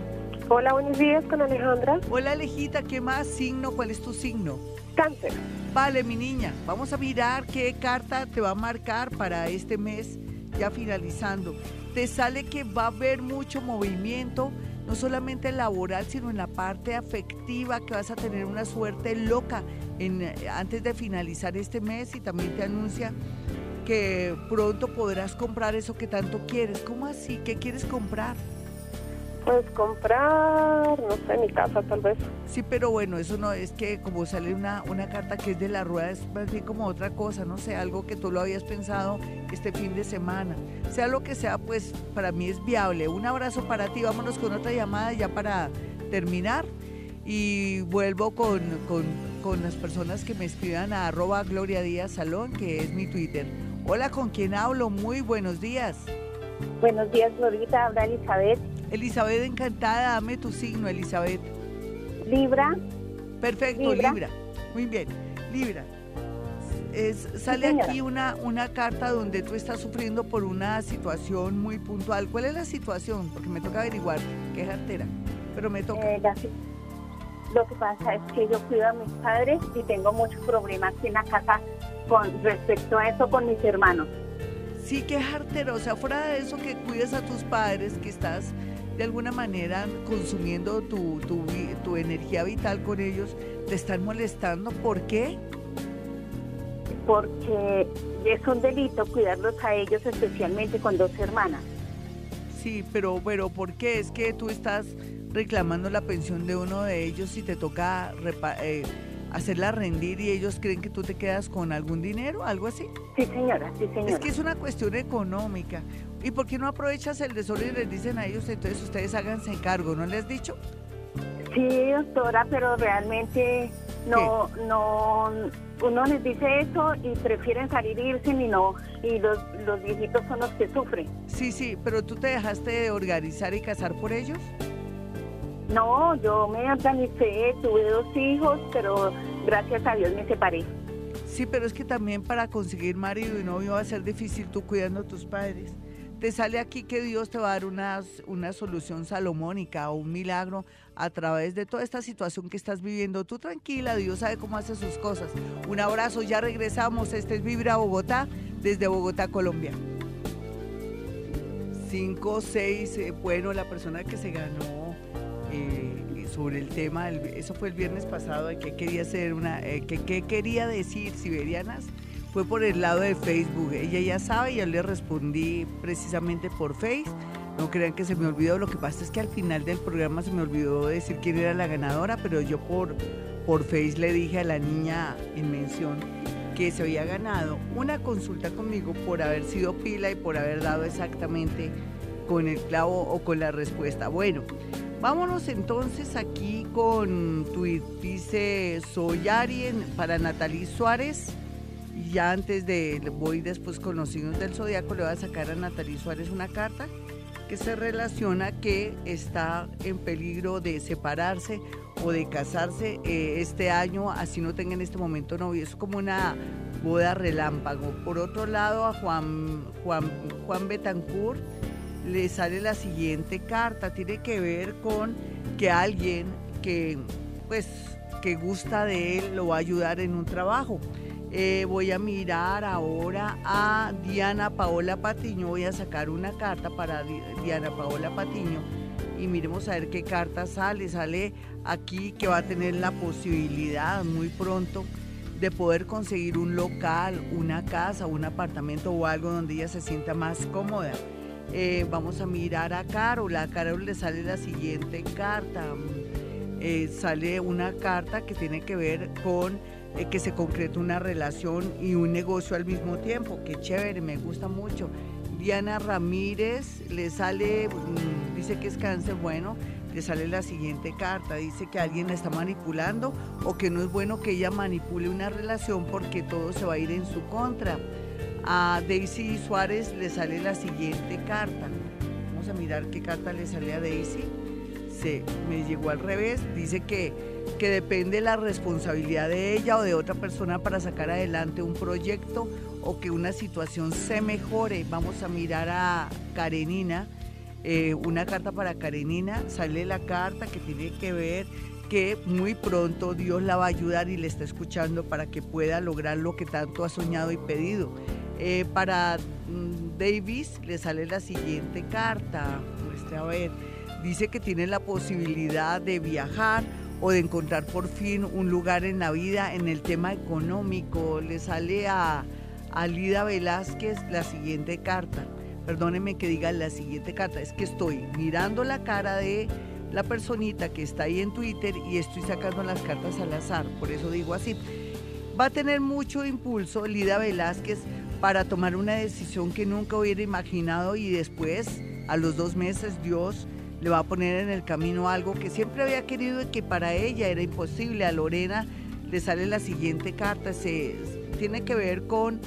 Hola, buenos días con Alejandra. Hola Alejita, ¿qué más signo? ¿Cuál es tu signo? Cáncer. Vale, mi niña, vamos a mirar qué carta te va a marcar para este mes ya finalizando. Te sale que va a haber mucho movimiento, no solamente laboral, sino en la parte afectiva, que vas a tener una suerte loca en, antes de finalizar este mes y también te anuncia que pronto podrás comprar eso que tanto quieres. ¿Cómo así? ¿Qué quieres comprar? Pues comprar, no sé, mi casa tal vez. Sí, pero bueno, eso no es que como sale una, una carta que es de la rueda, es más bien como otra cosa, no sé, algo que tú lo habías pensado este fin de semana. Sea lo que sea, pues para mí es viable. Un abrazo para ti, vámonos con otra llamada ya para terminar. Y vuelvo con, con, con las personas que me escriban a arroba Gloria Díaz Salón, que es mi Twitter. Hola, ¿con quién hablo? Muy buenos días. Buenos días, Glorita. Habla Elizabeth. Elizabeth, encantada. Dame tu signo, Elizabeth. Libra. Perfecto, Libra. Muy bien, Libra. Es, sale aquí una, una carta donde tú estás sufriendo por una situación muy puntual. ¿Cuál es la situación? Porque me toca averiguar qué es artera, pero me toca. Eh, lo que pasa es que yo cuido a mis padres y tengo muchos problemas en la casa con respecto a eso con mis hermanos. Sí, que jartera, o sea, fuera de eso que cuidas a tus padres, que estás de alguna manera consumiendo tu, tu, tu energía vital con ellos, te están molestando. ¿Por qué? Porque es un delito cuidarlos a ellos, especialmente con dos hermanas. Sí, pero, pero ¿por qué? Es que tú estás reclamando la pensión de uno de ellos y te toca eh, hacerla rendir y ellos creen que tú te quedas con algún dinero, algo así. Sí, señora, sí, señora. Es que es una cuestión económica. ¿Y por qué no aprovechas el desorden y les dicen a ellos, entonces ustedes háganse cargo? ¿No les has dicho? Sí, doctora, pero realmente no, no, uno les dice eso y prefieren salir e irse y no, y los, los viejitos son los que sufren. Sí, sí, pero tú te dejaste de organizar y casar por ellos. No, yo me organicé, tuve dos hijos, pero gracias a Dios me separé. Sí, pero es que también para conseguir marido y novio va a ser difícil tú cuidando a tus padres. Te sale aquí que Dios te va a dar una, una solución salomónica o un milagro a través de toda esta situación que estás viviendo. Tú tranquila, Dios sabe cómo hace sus cosas. Un abrazo, ya regresamos. Este es Vibra Bogotá, desde Bogotá, Colombia. 5, 6, eh, bueno, la persona que se ganó eh, sobre el tema, eso fue el viernes pasado, de qué quería hacer una, eh, quería decir Siberianas, fue por el lado de Facebook. Ella ya sabe, yo le respondí precisamente por Facebook. No crean que se me olvidó, lo que pasa es que al final del programa se me olvidó decir quién era la ganadora, pero yo por, por Face le dije a la niña en mención que se había ganado una consulta conmigo por haber sido pila y por haber dado exactamente con el clavo o con la respuesta. Bueno, Vámonos entonces aquí con tweet. Dice Soy Ari para Natalie Suárez. Y ya antes de, voy después con los signos del zodiaco, le voy a sacar a Natalie Suárez una carta que se relaciona que está en peligro de separarse o de casarse eh, este año, así no tenga en este momento novio. Es como una boda relámpago. Por otro lado, a Juan, Juan, Juan Betancourt le sale la siguiente carta. Tiene que ver con que alguien que, pues, que gusta de él lo va a ayudar en un trabajo. Eh, voy a mirar ahora a Diana Paola Patiño. Voy a sacar una carta para Diana Paola Patiño y miremos a ver qué carta sale. Sale aquí que va a tener la posibilidad muy pronto de poder conseguir un local, una casa, un apartamento o algo donde ella se sienta más cómoda. Eh, vamos a mirar a Carol. A Carol le sale la siguiente carta. Eh, sale una carta que tiene que ver con eh, que se concrete una relación y un negocio al mismo tiempo. Qué chévere, me gusta mucho. Diana Ramírez le sale, mm, dice que es cáncer, bueno, le sale la siguiente carta, dice que alguien la está manipulando o que no es bueno que ella manipule una relación porque todo se va a ir en su contra. A Daisy Suárez le sale la siguiente carta. Vamos a mirar qué carta le sale a Daisy. Se me llegó al revés. Dice que, que depende la responsabilidad de ella o de otra persona para sacar adelante un proyecto o que una situación se mejore. Vamos a mirar a Karenina. Eh, una carta para Karenina. Sale la carta que tiene que ver que muy pronto Dios la va a ayudar y le está escuchando para que pueda lograr lo que tanto ha soñado y pedido. Eh, para mm, Davis le sale la siguiente carta. Muestre a ver. Dice que tiene la posibilidad de viajar o de encontrar por fin un lugar en la vida en el tema económico. Le sale a, a Lida Velázquez la siguiente carta. Perdóneme que diga la siguiente carta. Es que estoy mirando la cara de la personita que está ahí en Twitter y estoy sacando las cartas al azar. Por eso digo así. Va a tener mucho impulso Lida Velázquez para tomar una decisión que nunca hubiera imaginado y después, a los dos meses, Dios le va a poner en el camino algo que siempre había querido y que para ella era imposible. A Lorena le sale la siguiente carta, se, tiene que ver con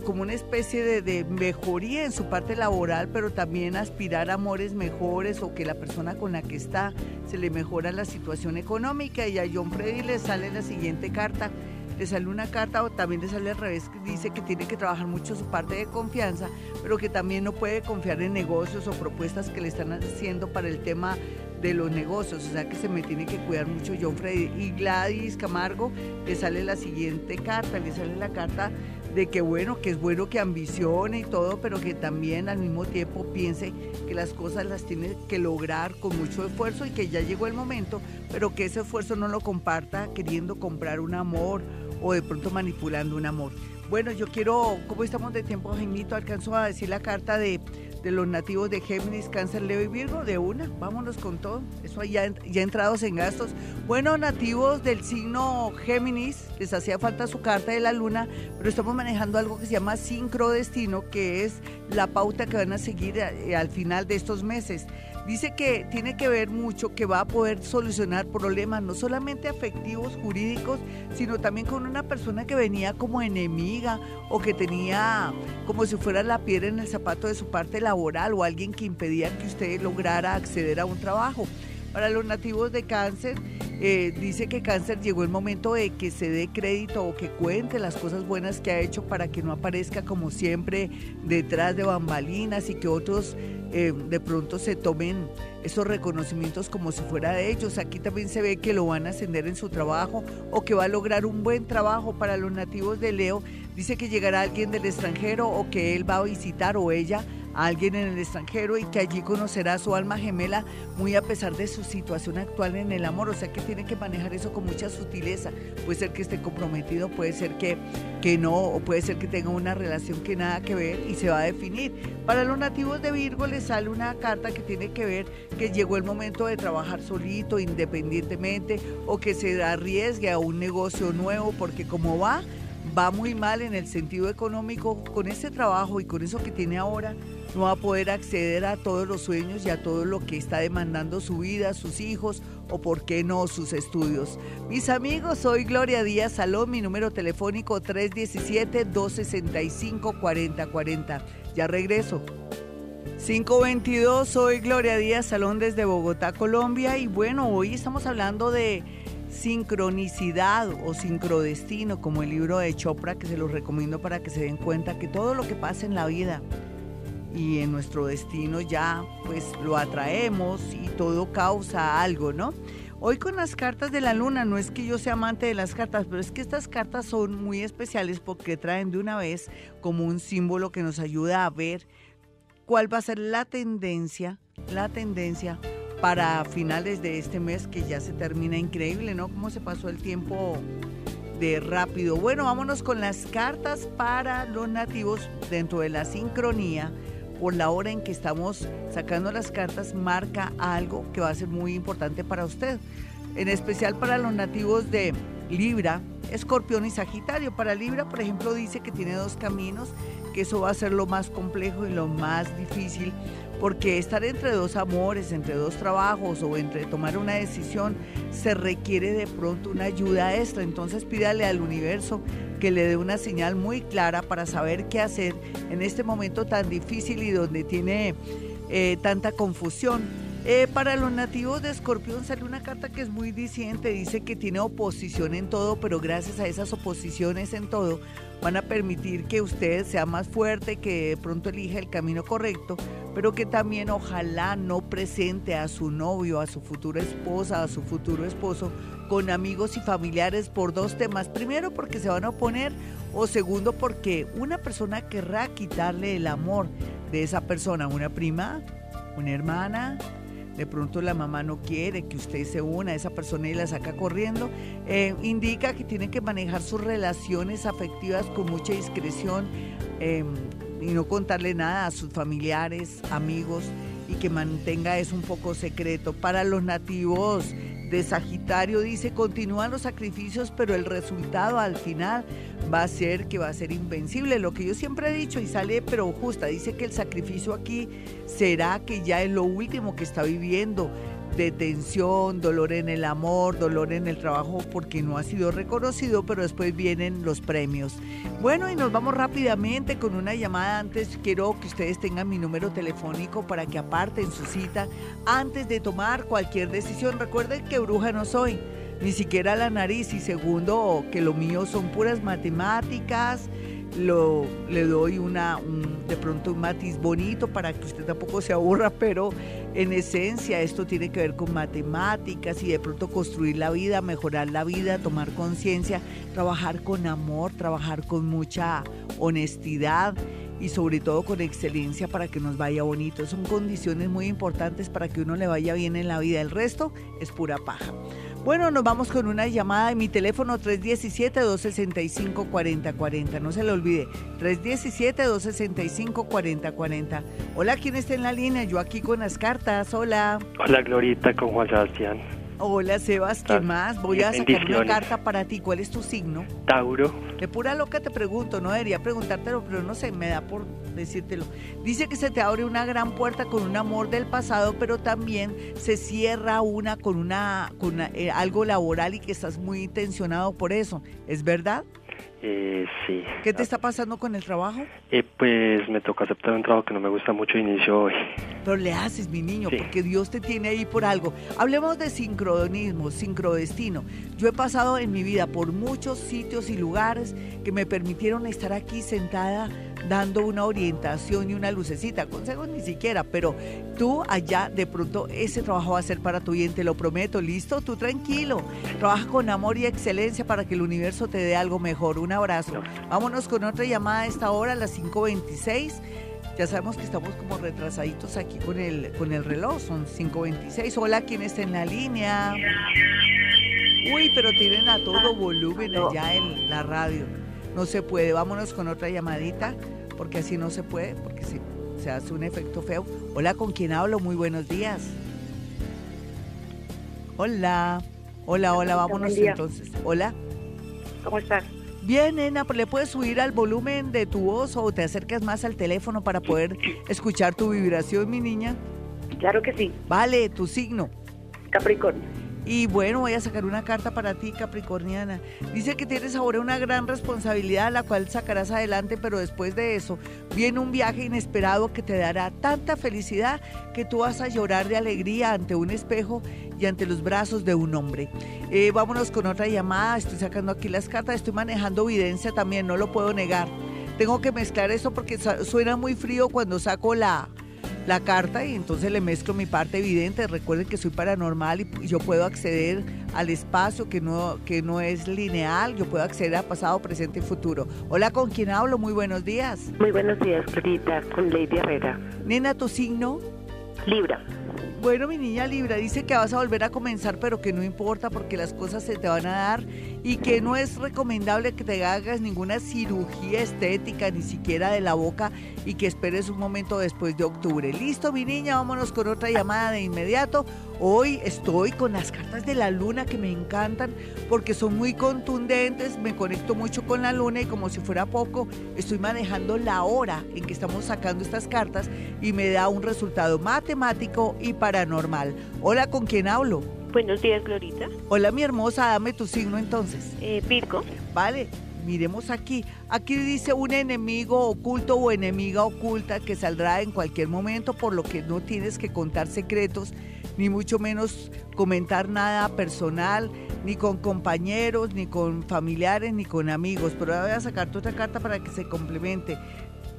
como una especie de, mejoría en su parte laboral, pero también aspirar a amores mejores o que la persona con la que está se le mejora la situación económica. Y a John Freddy le sale la siguiente carta, le sale una carta o también le sale al revés que dice que tiene que trabajar mucho su parte de confianza, pero que también no puede confiar en negocios o propuestas que le están haciendo para el tema de los negocios, o sea que se me tiene que cuidar mucho John Freddy. Y Gladys Camargo le sale la siguiente carta, le sale la carta de que bueno, que es bueno que ambicione y todo, pero que también al mismo tiempo piense que las cosas las tiene que lograr con mucho esfuerzo y que ya llegó el momento, pero que ese esfuerzo no lo comparta queriendo comprar un amor o de pronto manipulando un amor. Bueno, yo quiero, como estamos de tiempo, Jaimito, alcanzo a decir la carta de de los nativos de Géminis, Cáncer, Leo y Virgo, de una, vámonos con todo. Eso ya, ya entrados en gastos. Bueno, nativos del signo Géminis, les hacía falta su carta de la luna, pero estamos manejando algo que se llama sincrodestino, que es la pauta que van a seguir eh, al final de estos meses. Dice que tiene que ver mucho, que va a poder solucionar problemas no solamente afectivos, jurídicos, sino también con una persona que venía como enemiga o que tenía como si fuera la piedra en el zapato de su parte laboral o alguien que impedía que usted lograra acceder a un trabajo. Para los nativos de cáncer, eh, dice que cáncer llegó el momento de que se dé crédito o que cuente las cosas buenas que ha hecho para que no aparezca como siempre detrás de bambalinas y que otros eh, de pronto se tomen esos reconocimientos como si fuera de ellos. Aquí también se ve que lo van a ascender en su trabajo o que va a lograr un buen trabajo para los nativos de Leo. Dice que llegará alguien del extranjero o que él va a visitar o ella a alguien en el extranjero y que allí conocerá su alma gemela muy a pesar de su situación actual en el amor. O sea que tiene que manejar eso con mucha sutileza. Puede ser que esté comprometido, puede ser que, que no, o puede ser que tenga una relación que nada que ver y se va a definir. Para los nativos de Virgo les sale una carta que tiene que ver que llegó el momento de trabajar solito, independientemente, o que se arriesgue a un negocio nuevo, porque como va, va muy mal en el sentido económico, con ese trabajo y con eso que tiene ahora, no va a poder acceder a todos los sueños y a todo lo que está demandando su vida, sus hijos o por qué no sus estudios. Mis amigos, soy Gloria Díaz Salón, mi número telefónico 317-265-4040. Ya regreso. 522, soy Gloria Díaz Salón desde Bogotá, Colombia y bueno, hoy estamos hablando de sincronicidad o sincrodestino, como el libro de Chopra, que se los recomiendo para que se den cuenta que todo lo que pasa en la vida y en nuestro destino ya pues lo atraemos y todo causa algo, ¿no? Hoy con las cartas de la luna, no es que yo sea amante de las cartas, pero es que estas cartas son muy especiales porque traen de una vez como un símbolo que nos ayuda a ver cuál va a ser la tendencia, la tendencia para finales de este mes que ya se termina increíble, ¿no? Cómo se pasó el tiempo de rápido. Bueno, vámonos con las cartas para los nativos dentro de la sincronía. Por la hora en que estamos sacando las cartas, marca algo que va a ser muy importante para usted. En especial para los nativos de Libra, Escorpión y Sagitario. Para Libra, por ejemplo, dice que tiene dos caminos, que eso va a ser lo más complejo y lo más difícil porque estar entre dos amores, entre dos trabajos o entre tomar una decisión se requiere de pronto una ayuda extra. Entonces pídale al universo que le dé una señal muy clara para saber qué hacer en este momento tan difícil y donde tiene eh, tanta confusión. Eh, para los nativos de Escorpión sale una carta que es muy diciente, dice que tiene oposición en todo, pero gracias a esas oposiciones en todo van a permitir que usted sea más fuerte, que de pronto elija el camino correcto, pero que también ojalá no presente a su novio, a su futura esposa, a su futuro esposo con amigos y familiares por dos temas. Primero porque se van a oponer o segundo porque una persona querrá quitarle el amor de esa persona, una prima, una hermana, de pronto la mamá no quiere que usted se una a esa persona y la saca corriendo, eh, indica que tiene que manejar sus relaciones afectivas con mucha discreción em, y no contarle nada a sus familiares, amigos y que mantenga eso un poco secreto. Para los nativos de Sagitario dice, continúan los sacrificios, pero el resultado al final va a ser que va a ser invencible. Lo que yo siempre he dicho y sale pero justa, dice que el sacrificio aquí será que ya es lo último que está viviendo de tensión, dolor en el amor, dolor en el trabajo porque no ha sido reconocido, pero después vienen los premios. Bueno, y nos vamos rápidamente con una llamada. Antes quiero que ustedes tengan mi número telefónico para que aparten su cita antes de tomar cualquier decisión. Recuerden que bruja no soy, ni siquiera la nariz. Y segundo, que lo mío son puras matemáticas lo, le doy una, un- de pronto un matiz bonito para que usted tampoco se aburra, pero en esencia esto tiene que ver con matemáticas y de pronto construir la vida, mejorar la vida, tomar conciencia, trabajar con amor, trabajar con mucha honestidad y sobre todo con excelencia para que nos vaya bonito. Son condiciones muy importantes para que uno le vaya bien en la vida. El resto es pura paja. Bueno, nos vamos con una llamada de mi teléfono 317-265-4040. No se le olvide, 317-265-4040. Hola, ¿quién está en la línea? Yo aquí con las cartas. Hola. Hola Glorita con Juan Sebastián. Hola, Sebas, ¿qué más? Voy a sacar una carta para ti. ¿Cuál es tu signo? Tauro. De pura loca te pregunto, no debería preguntártelo, pero no sé, me da por decírtelo. Dice que se te abre una gran puerta con un amor del pasado, pero también se cierra una con una con una- eh, algo laboral y que estás muy tensionado por eso. ¿Es verdad? Eh, sí. ¿Qué te está pasando con el trabajo? Eh, pues me tocó aceptar un trabajo que no me gusta mucho inicio hoy. Pero le haces, mi niño, Sí. porque Dios te tiene ahí por algo. Hablemos de sincronismo, sincrodestino. Yo he pasado en mi vida por muchos sitios y lugares que me permitieron estar aquí sentada dando una orientación y una lucecita. Consejos ni siquiera, pero tú allá de pronto ese trabajo va a ser para tu bien, te lo prometo. ¿Listo? Tú tranquilo. Trabaja con amor y excelencia para que el universo te dé algo mejor. Un abrazo. Vámonos con otra llamada a esta hora, a las 5.26. Ya sabemos que estamos como retrasaditos aquí con el, con el reloj, son 5.26. Hola, ¿quién está en la línea? Uy, pero tienen a todo volumen allá en la radio. No se puede, vámonos con otra llamadita, porque así no se puede, porque se, se hace un efecto feo. Hola, ¿con quién hablo? Muy buenos días. Hola, hola, hola, vámonos entonces. Hola. ¿Cómo estás? Bien, nena, ¿le puedes subir al volumen de tu voz o te acercas más al teléfono para poder escuchar tu vibración, mi niña? Claro que sí. Vale, tu signo. Capricornio. Y bueno, voy a sacar una carta para ti, Capricorniana. Dice que tienes ahora una gran responsabilidad, la cual sacarás adelante, pero después de eso viene un viaje inesperado que te dará tanta felicidad que tú vas a llorar de alegría ante un espejo y ante los brazos de un hombre. Eh, vámonos con otra llamada. Estoy sacando aquí las cartas, estoy manejando evidencia también, no lo puedo negar. Tengo que mezclar eso porque suena muy frío cuando saco la, la carta y entonces le mezclo mi parte evidente. Recuerden que soy paranormal y yo puedo acceder al espacio que no, que no es lineal. Yo puedo acceder a pasado, presente y futuro. Hola, ¿con quién hablo? Muy buenos días. Muy buenos días, Clarita, con Lady Herrera. Nena, ¿tu signo? Libra. Bueno, mi niña Libra dice que vas a volver a comenzar, pero que no importa porque las cosas se te van a dar y que no es recomendable que te hagas ninguna cirugía estética, ni siquiera de la boca, y que esperes un momento después de octubre. Listo, mi niña, vámonos con otra llamada de inmediato. Hoy estoy con las cartas de la luna que me encantan porque son muy contundentes, me conecto mucho con la luna y como si fuera poco, estoy manejando la hora en que estamos sacando estas cartas y me da un resultado matemático y paranormal. Hola, ¿con quién hablo? Buenos días, Glorita. Hola, mi hermosa, dame tu signo entonces. Eh, Virgo. Vale, miremos aquí. Aquí dice un enemigo oculto o enemiga oculta que saldrá en cualquier momento, por lo que no tienes que contar secretos, ni mucho menos comentar nada personal, ni con compañeros, ni con familiares, ni con amigos. Pero ahora voy a sacarte otra carta para que se complemente.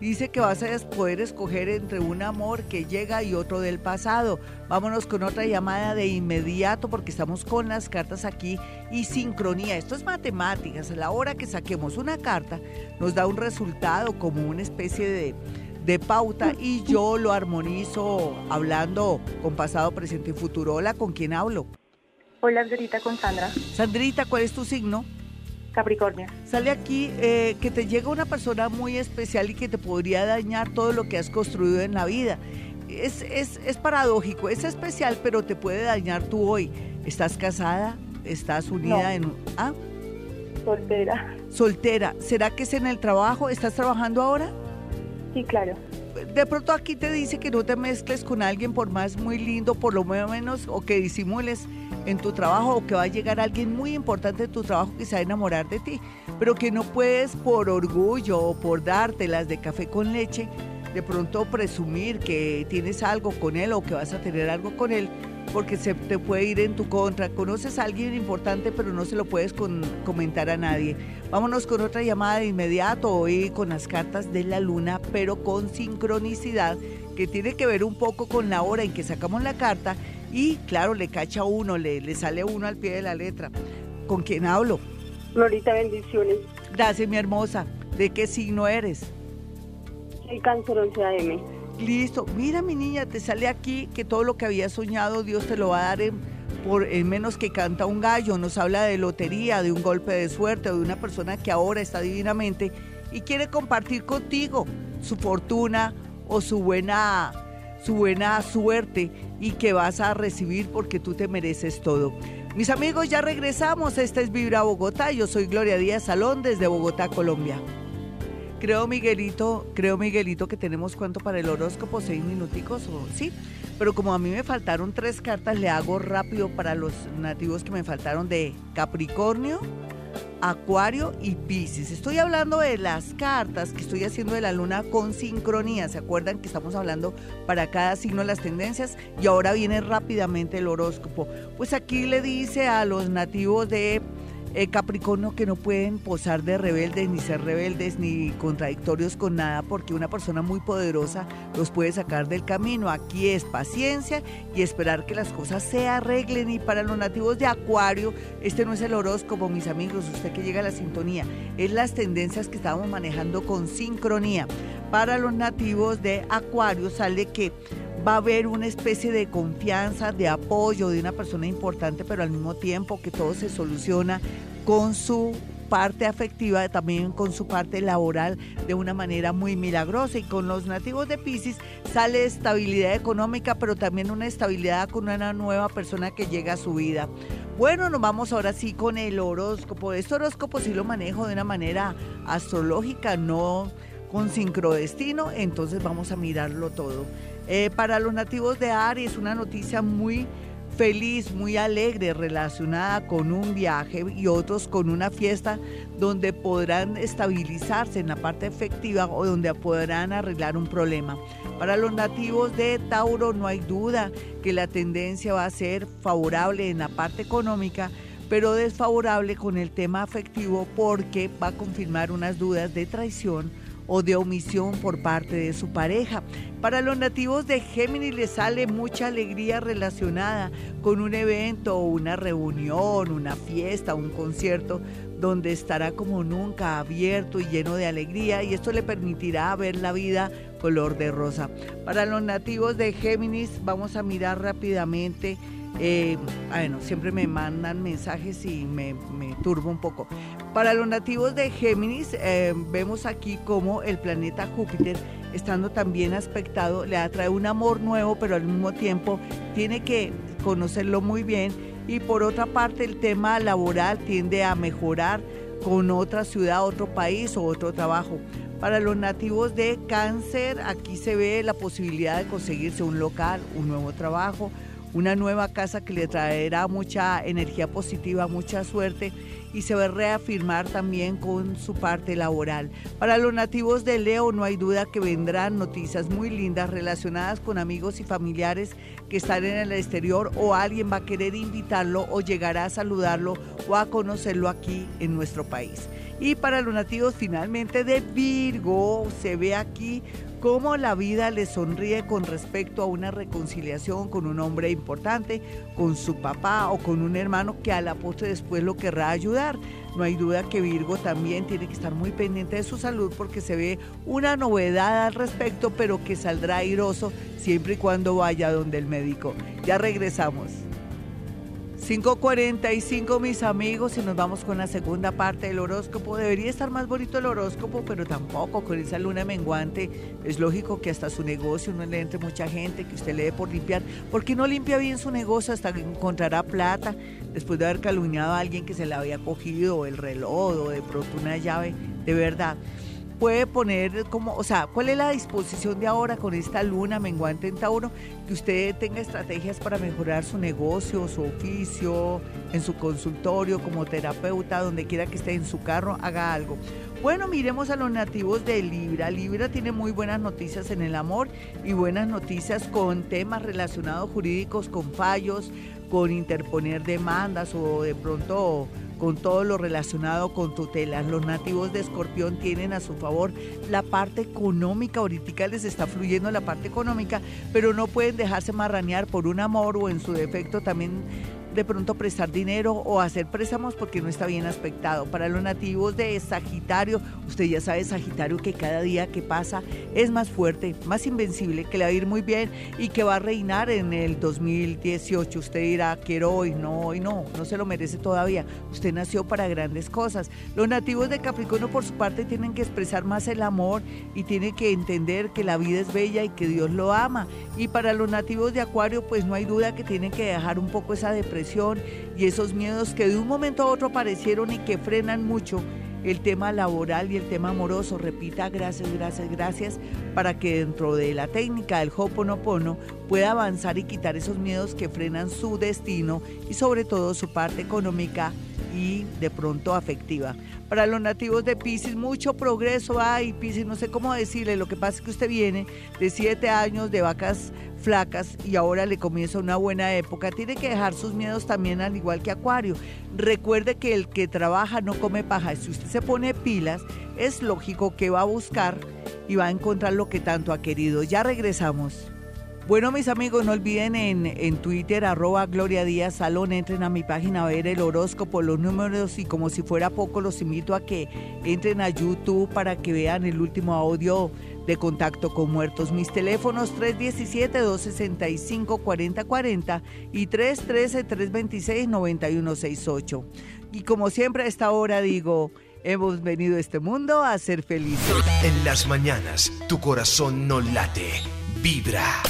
Dice que vas a poder escoger entre un amor que llega y otro del pasado. Vámonos con otra llamada de inmediato porque estamos con las cartas aquí y sincronía. Esto es matemáticas. A la hora que saquemos una carta nos da un resultado como una especie de, de pauta y yo lo armonizo hablando con pasado, presente y futuro. Hola, ¿con quién hablo? Hola, Glorita, con Sandra. Sandrita, ¿cuál es tu signo? Capricornio. Sale aquí eh, que te llega una persona muy especial y que te podría dañar todo lo que has construido en la vida. Es, es, es paradójico, es especial, pero te puede dañar tú hoy. ¿Estás casada? ¿Estás unida No. en... un- ¿Ah? Soltera. Soltera. ¿Será que es en el trabajo? ¿Estás trabajando ahora? Sí, claro. De pronto aquí te dice que no te mezcles con alguien por más muy lindo, por lo menos, o que disimules en tu trabajo, o que va a llegar alguien muy importante en tu trabajo que se va a enamorar de ti, pero que no puedes por orgullo o por dártelas de café con leche, de pronto presumir que tienes algo con él o que vas a tener algo con él, porque se te puede ir en tu contra. Conoces a alguien importante, pero no se lo puedes comentar a nadie. Vámonos con otra llamada de inmediato, hoy con las cartas de la luna, pero con sincronicidad, que tiene que ver un poco con la hora en que sacamos la carta y, claro, le cacha uno, le, le sale uno al pie de la letra. ¿Con quién hablo? Florita, bendiciones. Gracias, mi hermosa. ¿De qué signo eres? Soy cáncer 11 AM. Listo. Mira, mi niña, te sale aquí que todo lo que había soñado Dios te lo va a dar en, por, en menos que canta un gallo. Nos habla de lotería, de un golpe de suerte o de una persona que ahora está divinamente y quiere compartir contigo su fortuna o su buena, su buena suerte y que vas a recibir porque tú te mereces todo. Mis amigos, ya regresamos. Esta es Vibra Bogotá. Yo soy Gloria Díaz Salón desde Bogotá, Colombia. Creo, Miguelito, creo, Miguelito, que tenemos cuánto para el horóscopo, seis minuticos, o sí. Pero como a mí me faltaron tres cartas, le hago rápido para los nativos que me faltaron de Capricornio, Acuario y Pisces. Estoy hablando de las cartas que estoy haciendo de la luna con sincronía. ¿Se acuerdan que estamos hablando para cada signo las tendencias? Y ahora viene rápidamente el horóscopo. Pues aquí le dice a los nativos de eh, Capricornio que no pueden posar de rebeldes, ni ser rebeldes, ni contradictorios con nada, porque una persona muy poderosa los puede sacar del camino. Aquí es paciencia y esperar que las cosas se arreglen. Y para los nativos de Acuario, este no es el horóscopo, mis amigos, usted que llega a la sintonía, es las tendencias que estamos manejando con sincronía. Para los nativos de Acuario sale que va a haber una especie de confianza, de apoyo de una persona importante, pero al mismo tiempo que todo se soluciona con su parte afectiva, también con su parte laboral de una manera muy milagrosa. Y con los nativos de Pisces sale estabilidad económica, pero también una estabilidad con una nueva persona que llega a su vida. Bueno, nos vamos ahora sí con el horóscopo. Este horóscopo sí lo manejo de una manera astrológica, no con sincrodestino, entonces vamos a mirarlo todo. Eh, para los nativos de Aries, una noticia muy feliz, muy alegre, relacionada con un viaje y otros con una fiesta donde podrán estabilizarse en la parte efectiva o donde podrán arreglar un problema. Para los nativos de Tauro no hay duda que la tendencia va a ser favorable en la parte económica, pero desfavorable con el tema afectivo porque va a confirmar unas dudas de traición o de omisión por parte de su pareja. Para los nativos de Géminis les sale mucha alegría relacionada con un evento, una reunión, una fiesta, un concierto donde estará como nunca abierto y lleno de alegría y esto le permitirá ver la vida color de rosa. Para los nativos de Géminis vamos a mirar rápidamente eh, bueno, siempre me mandan mensajes y me, turbo un poco. Para los nativos de Géminis, eh, vemos aquí como el planeta Júpiter, estando también aspectado, le atrae un amor nuevo, pero al mismo tiempo tiene que conocerlo muy bien. Y por otra parte, el tema laboral tiende a mejorar con otra ciudad, otro país o otro trabajo. Para los nativos de cáncer, aquí se ve la posibilidad de conseguirse un local, un nuevo trabajo, una nueva casa que le traerá mucha energía positiva, mucha suerte y se va a reafirmar también con su parte laboral. Para los nativos de Leo no hay duda que vendrán noticias muy lindas relacionadas con amigos y familiares que están en el exterior o alguien va a querer invitarlo o llegará a saludarlo o a conocerlo aquí en nuestro país. Y para los nativos finalmente de Virgo se ve aquí cómo la vida le sonríe con respecto a una reconciliación con un hombre importante, con su papá o con un hermano que a la postre después lo querrá ayudar. No hay duda que Virgo también tiene que estar muy pendiente de su salud porque se ve una novedad al respecto, pero que saldrá airoso siempre y cuando vaya donde el médico. Ya regresamos. 5.45 mis amigos y nos vamos con la segunda parte del horóscopo. Debería estar más bonito el horóscopo, pero tampoco con esa luna menguante. Es lógico que hasta su negocio no le entre mucha gente, que usted le dé por limpiar. ¿Por qué no limpia bien su negocio hasta que encontrará plata después de haber calumniado a alguien que se le había cogido el reloj o de pronto una llave? De verdad. Puede poner como, o sea, ¿cuál es la disposición de ahora con esta luna menguante en Tauro? Que usted tenga estrategias para mejorar su negocio, su oficio, en su consultorio, como terapeuta, donde quiera que esté en su carro, haga algo. Bueno, miremos a los nativos de Libra. Libra tiene muy buenas noticias en el amor y buenas noticias con temas relacionados jurídicos, con fallos, con interponer demandas o de pronto con todo lo relacionado con tutelas. Los nativos de Escorpión tienen a su favor la parte económica, ahorita les está fluyendo la parte económica, pero no pueden dejarse marranear por un amor o en su defecto también de pronto prestar dinero o hacer préstamos porque no está bien aspectado. Para los nativos de Sagitario, usted ya sabe Sagitario que cada día que pasa es más fuerte, más invencible, que le va a ir muy bien y que va a reinar en el 2018. Usted dirá, quiero hoy, no, hoy no, no se lo merece todavía. Usted nació para grandes cosas. Los nativos de Capricornio por su parte tienen que expresar más el amor y tienen que entender que la vida es bella y que Dios lo ama. Y para los nativos de Acuario pues no hay duda que tienen que dejar un poco esa y esos miedos que de un momento a otro aparecieron y que frenan mucho el tema laboral y el tema amoroso. Repita gracias, gracias, gracias para que dentro de la técnica del Hoponopono pueda avanzar y quitar esos miedos que frenan su destino y sobre todo su parte económica y de pronto afectiva. Para los nativos de Pisces, mucho progreso hay, Pisces, no sé cómo decirle, lo que pasa es que usted viene de siete años de vacas flacas y ahora le comienza una buena época, tiene que dejar sus miedos también al igual que Acuario. Recuerde que el que trabaja no come paja. Si usted se pone pilas, es lógico que va a buscar y va a encontrar lo que tanto ha querido. Ya regresamos. Bueno, mis amigos, no olviden en, en, Twitter, arroba Gloria Díaz Salón, entren a mi página a ver el horóscopo, los números y como si fuera poco, los invito a que entren a YouTube para que vean el último audio de contacto con muertos. Mis teléfonos 317-265-4040 y 313-326-9168. Y como siempre a esta hora digo, hemos venido a este mundo a ser felices. En las mañanas, tu corazón no late, vibra.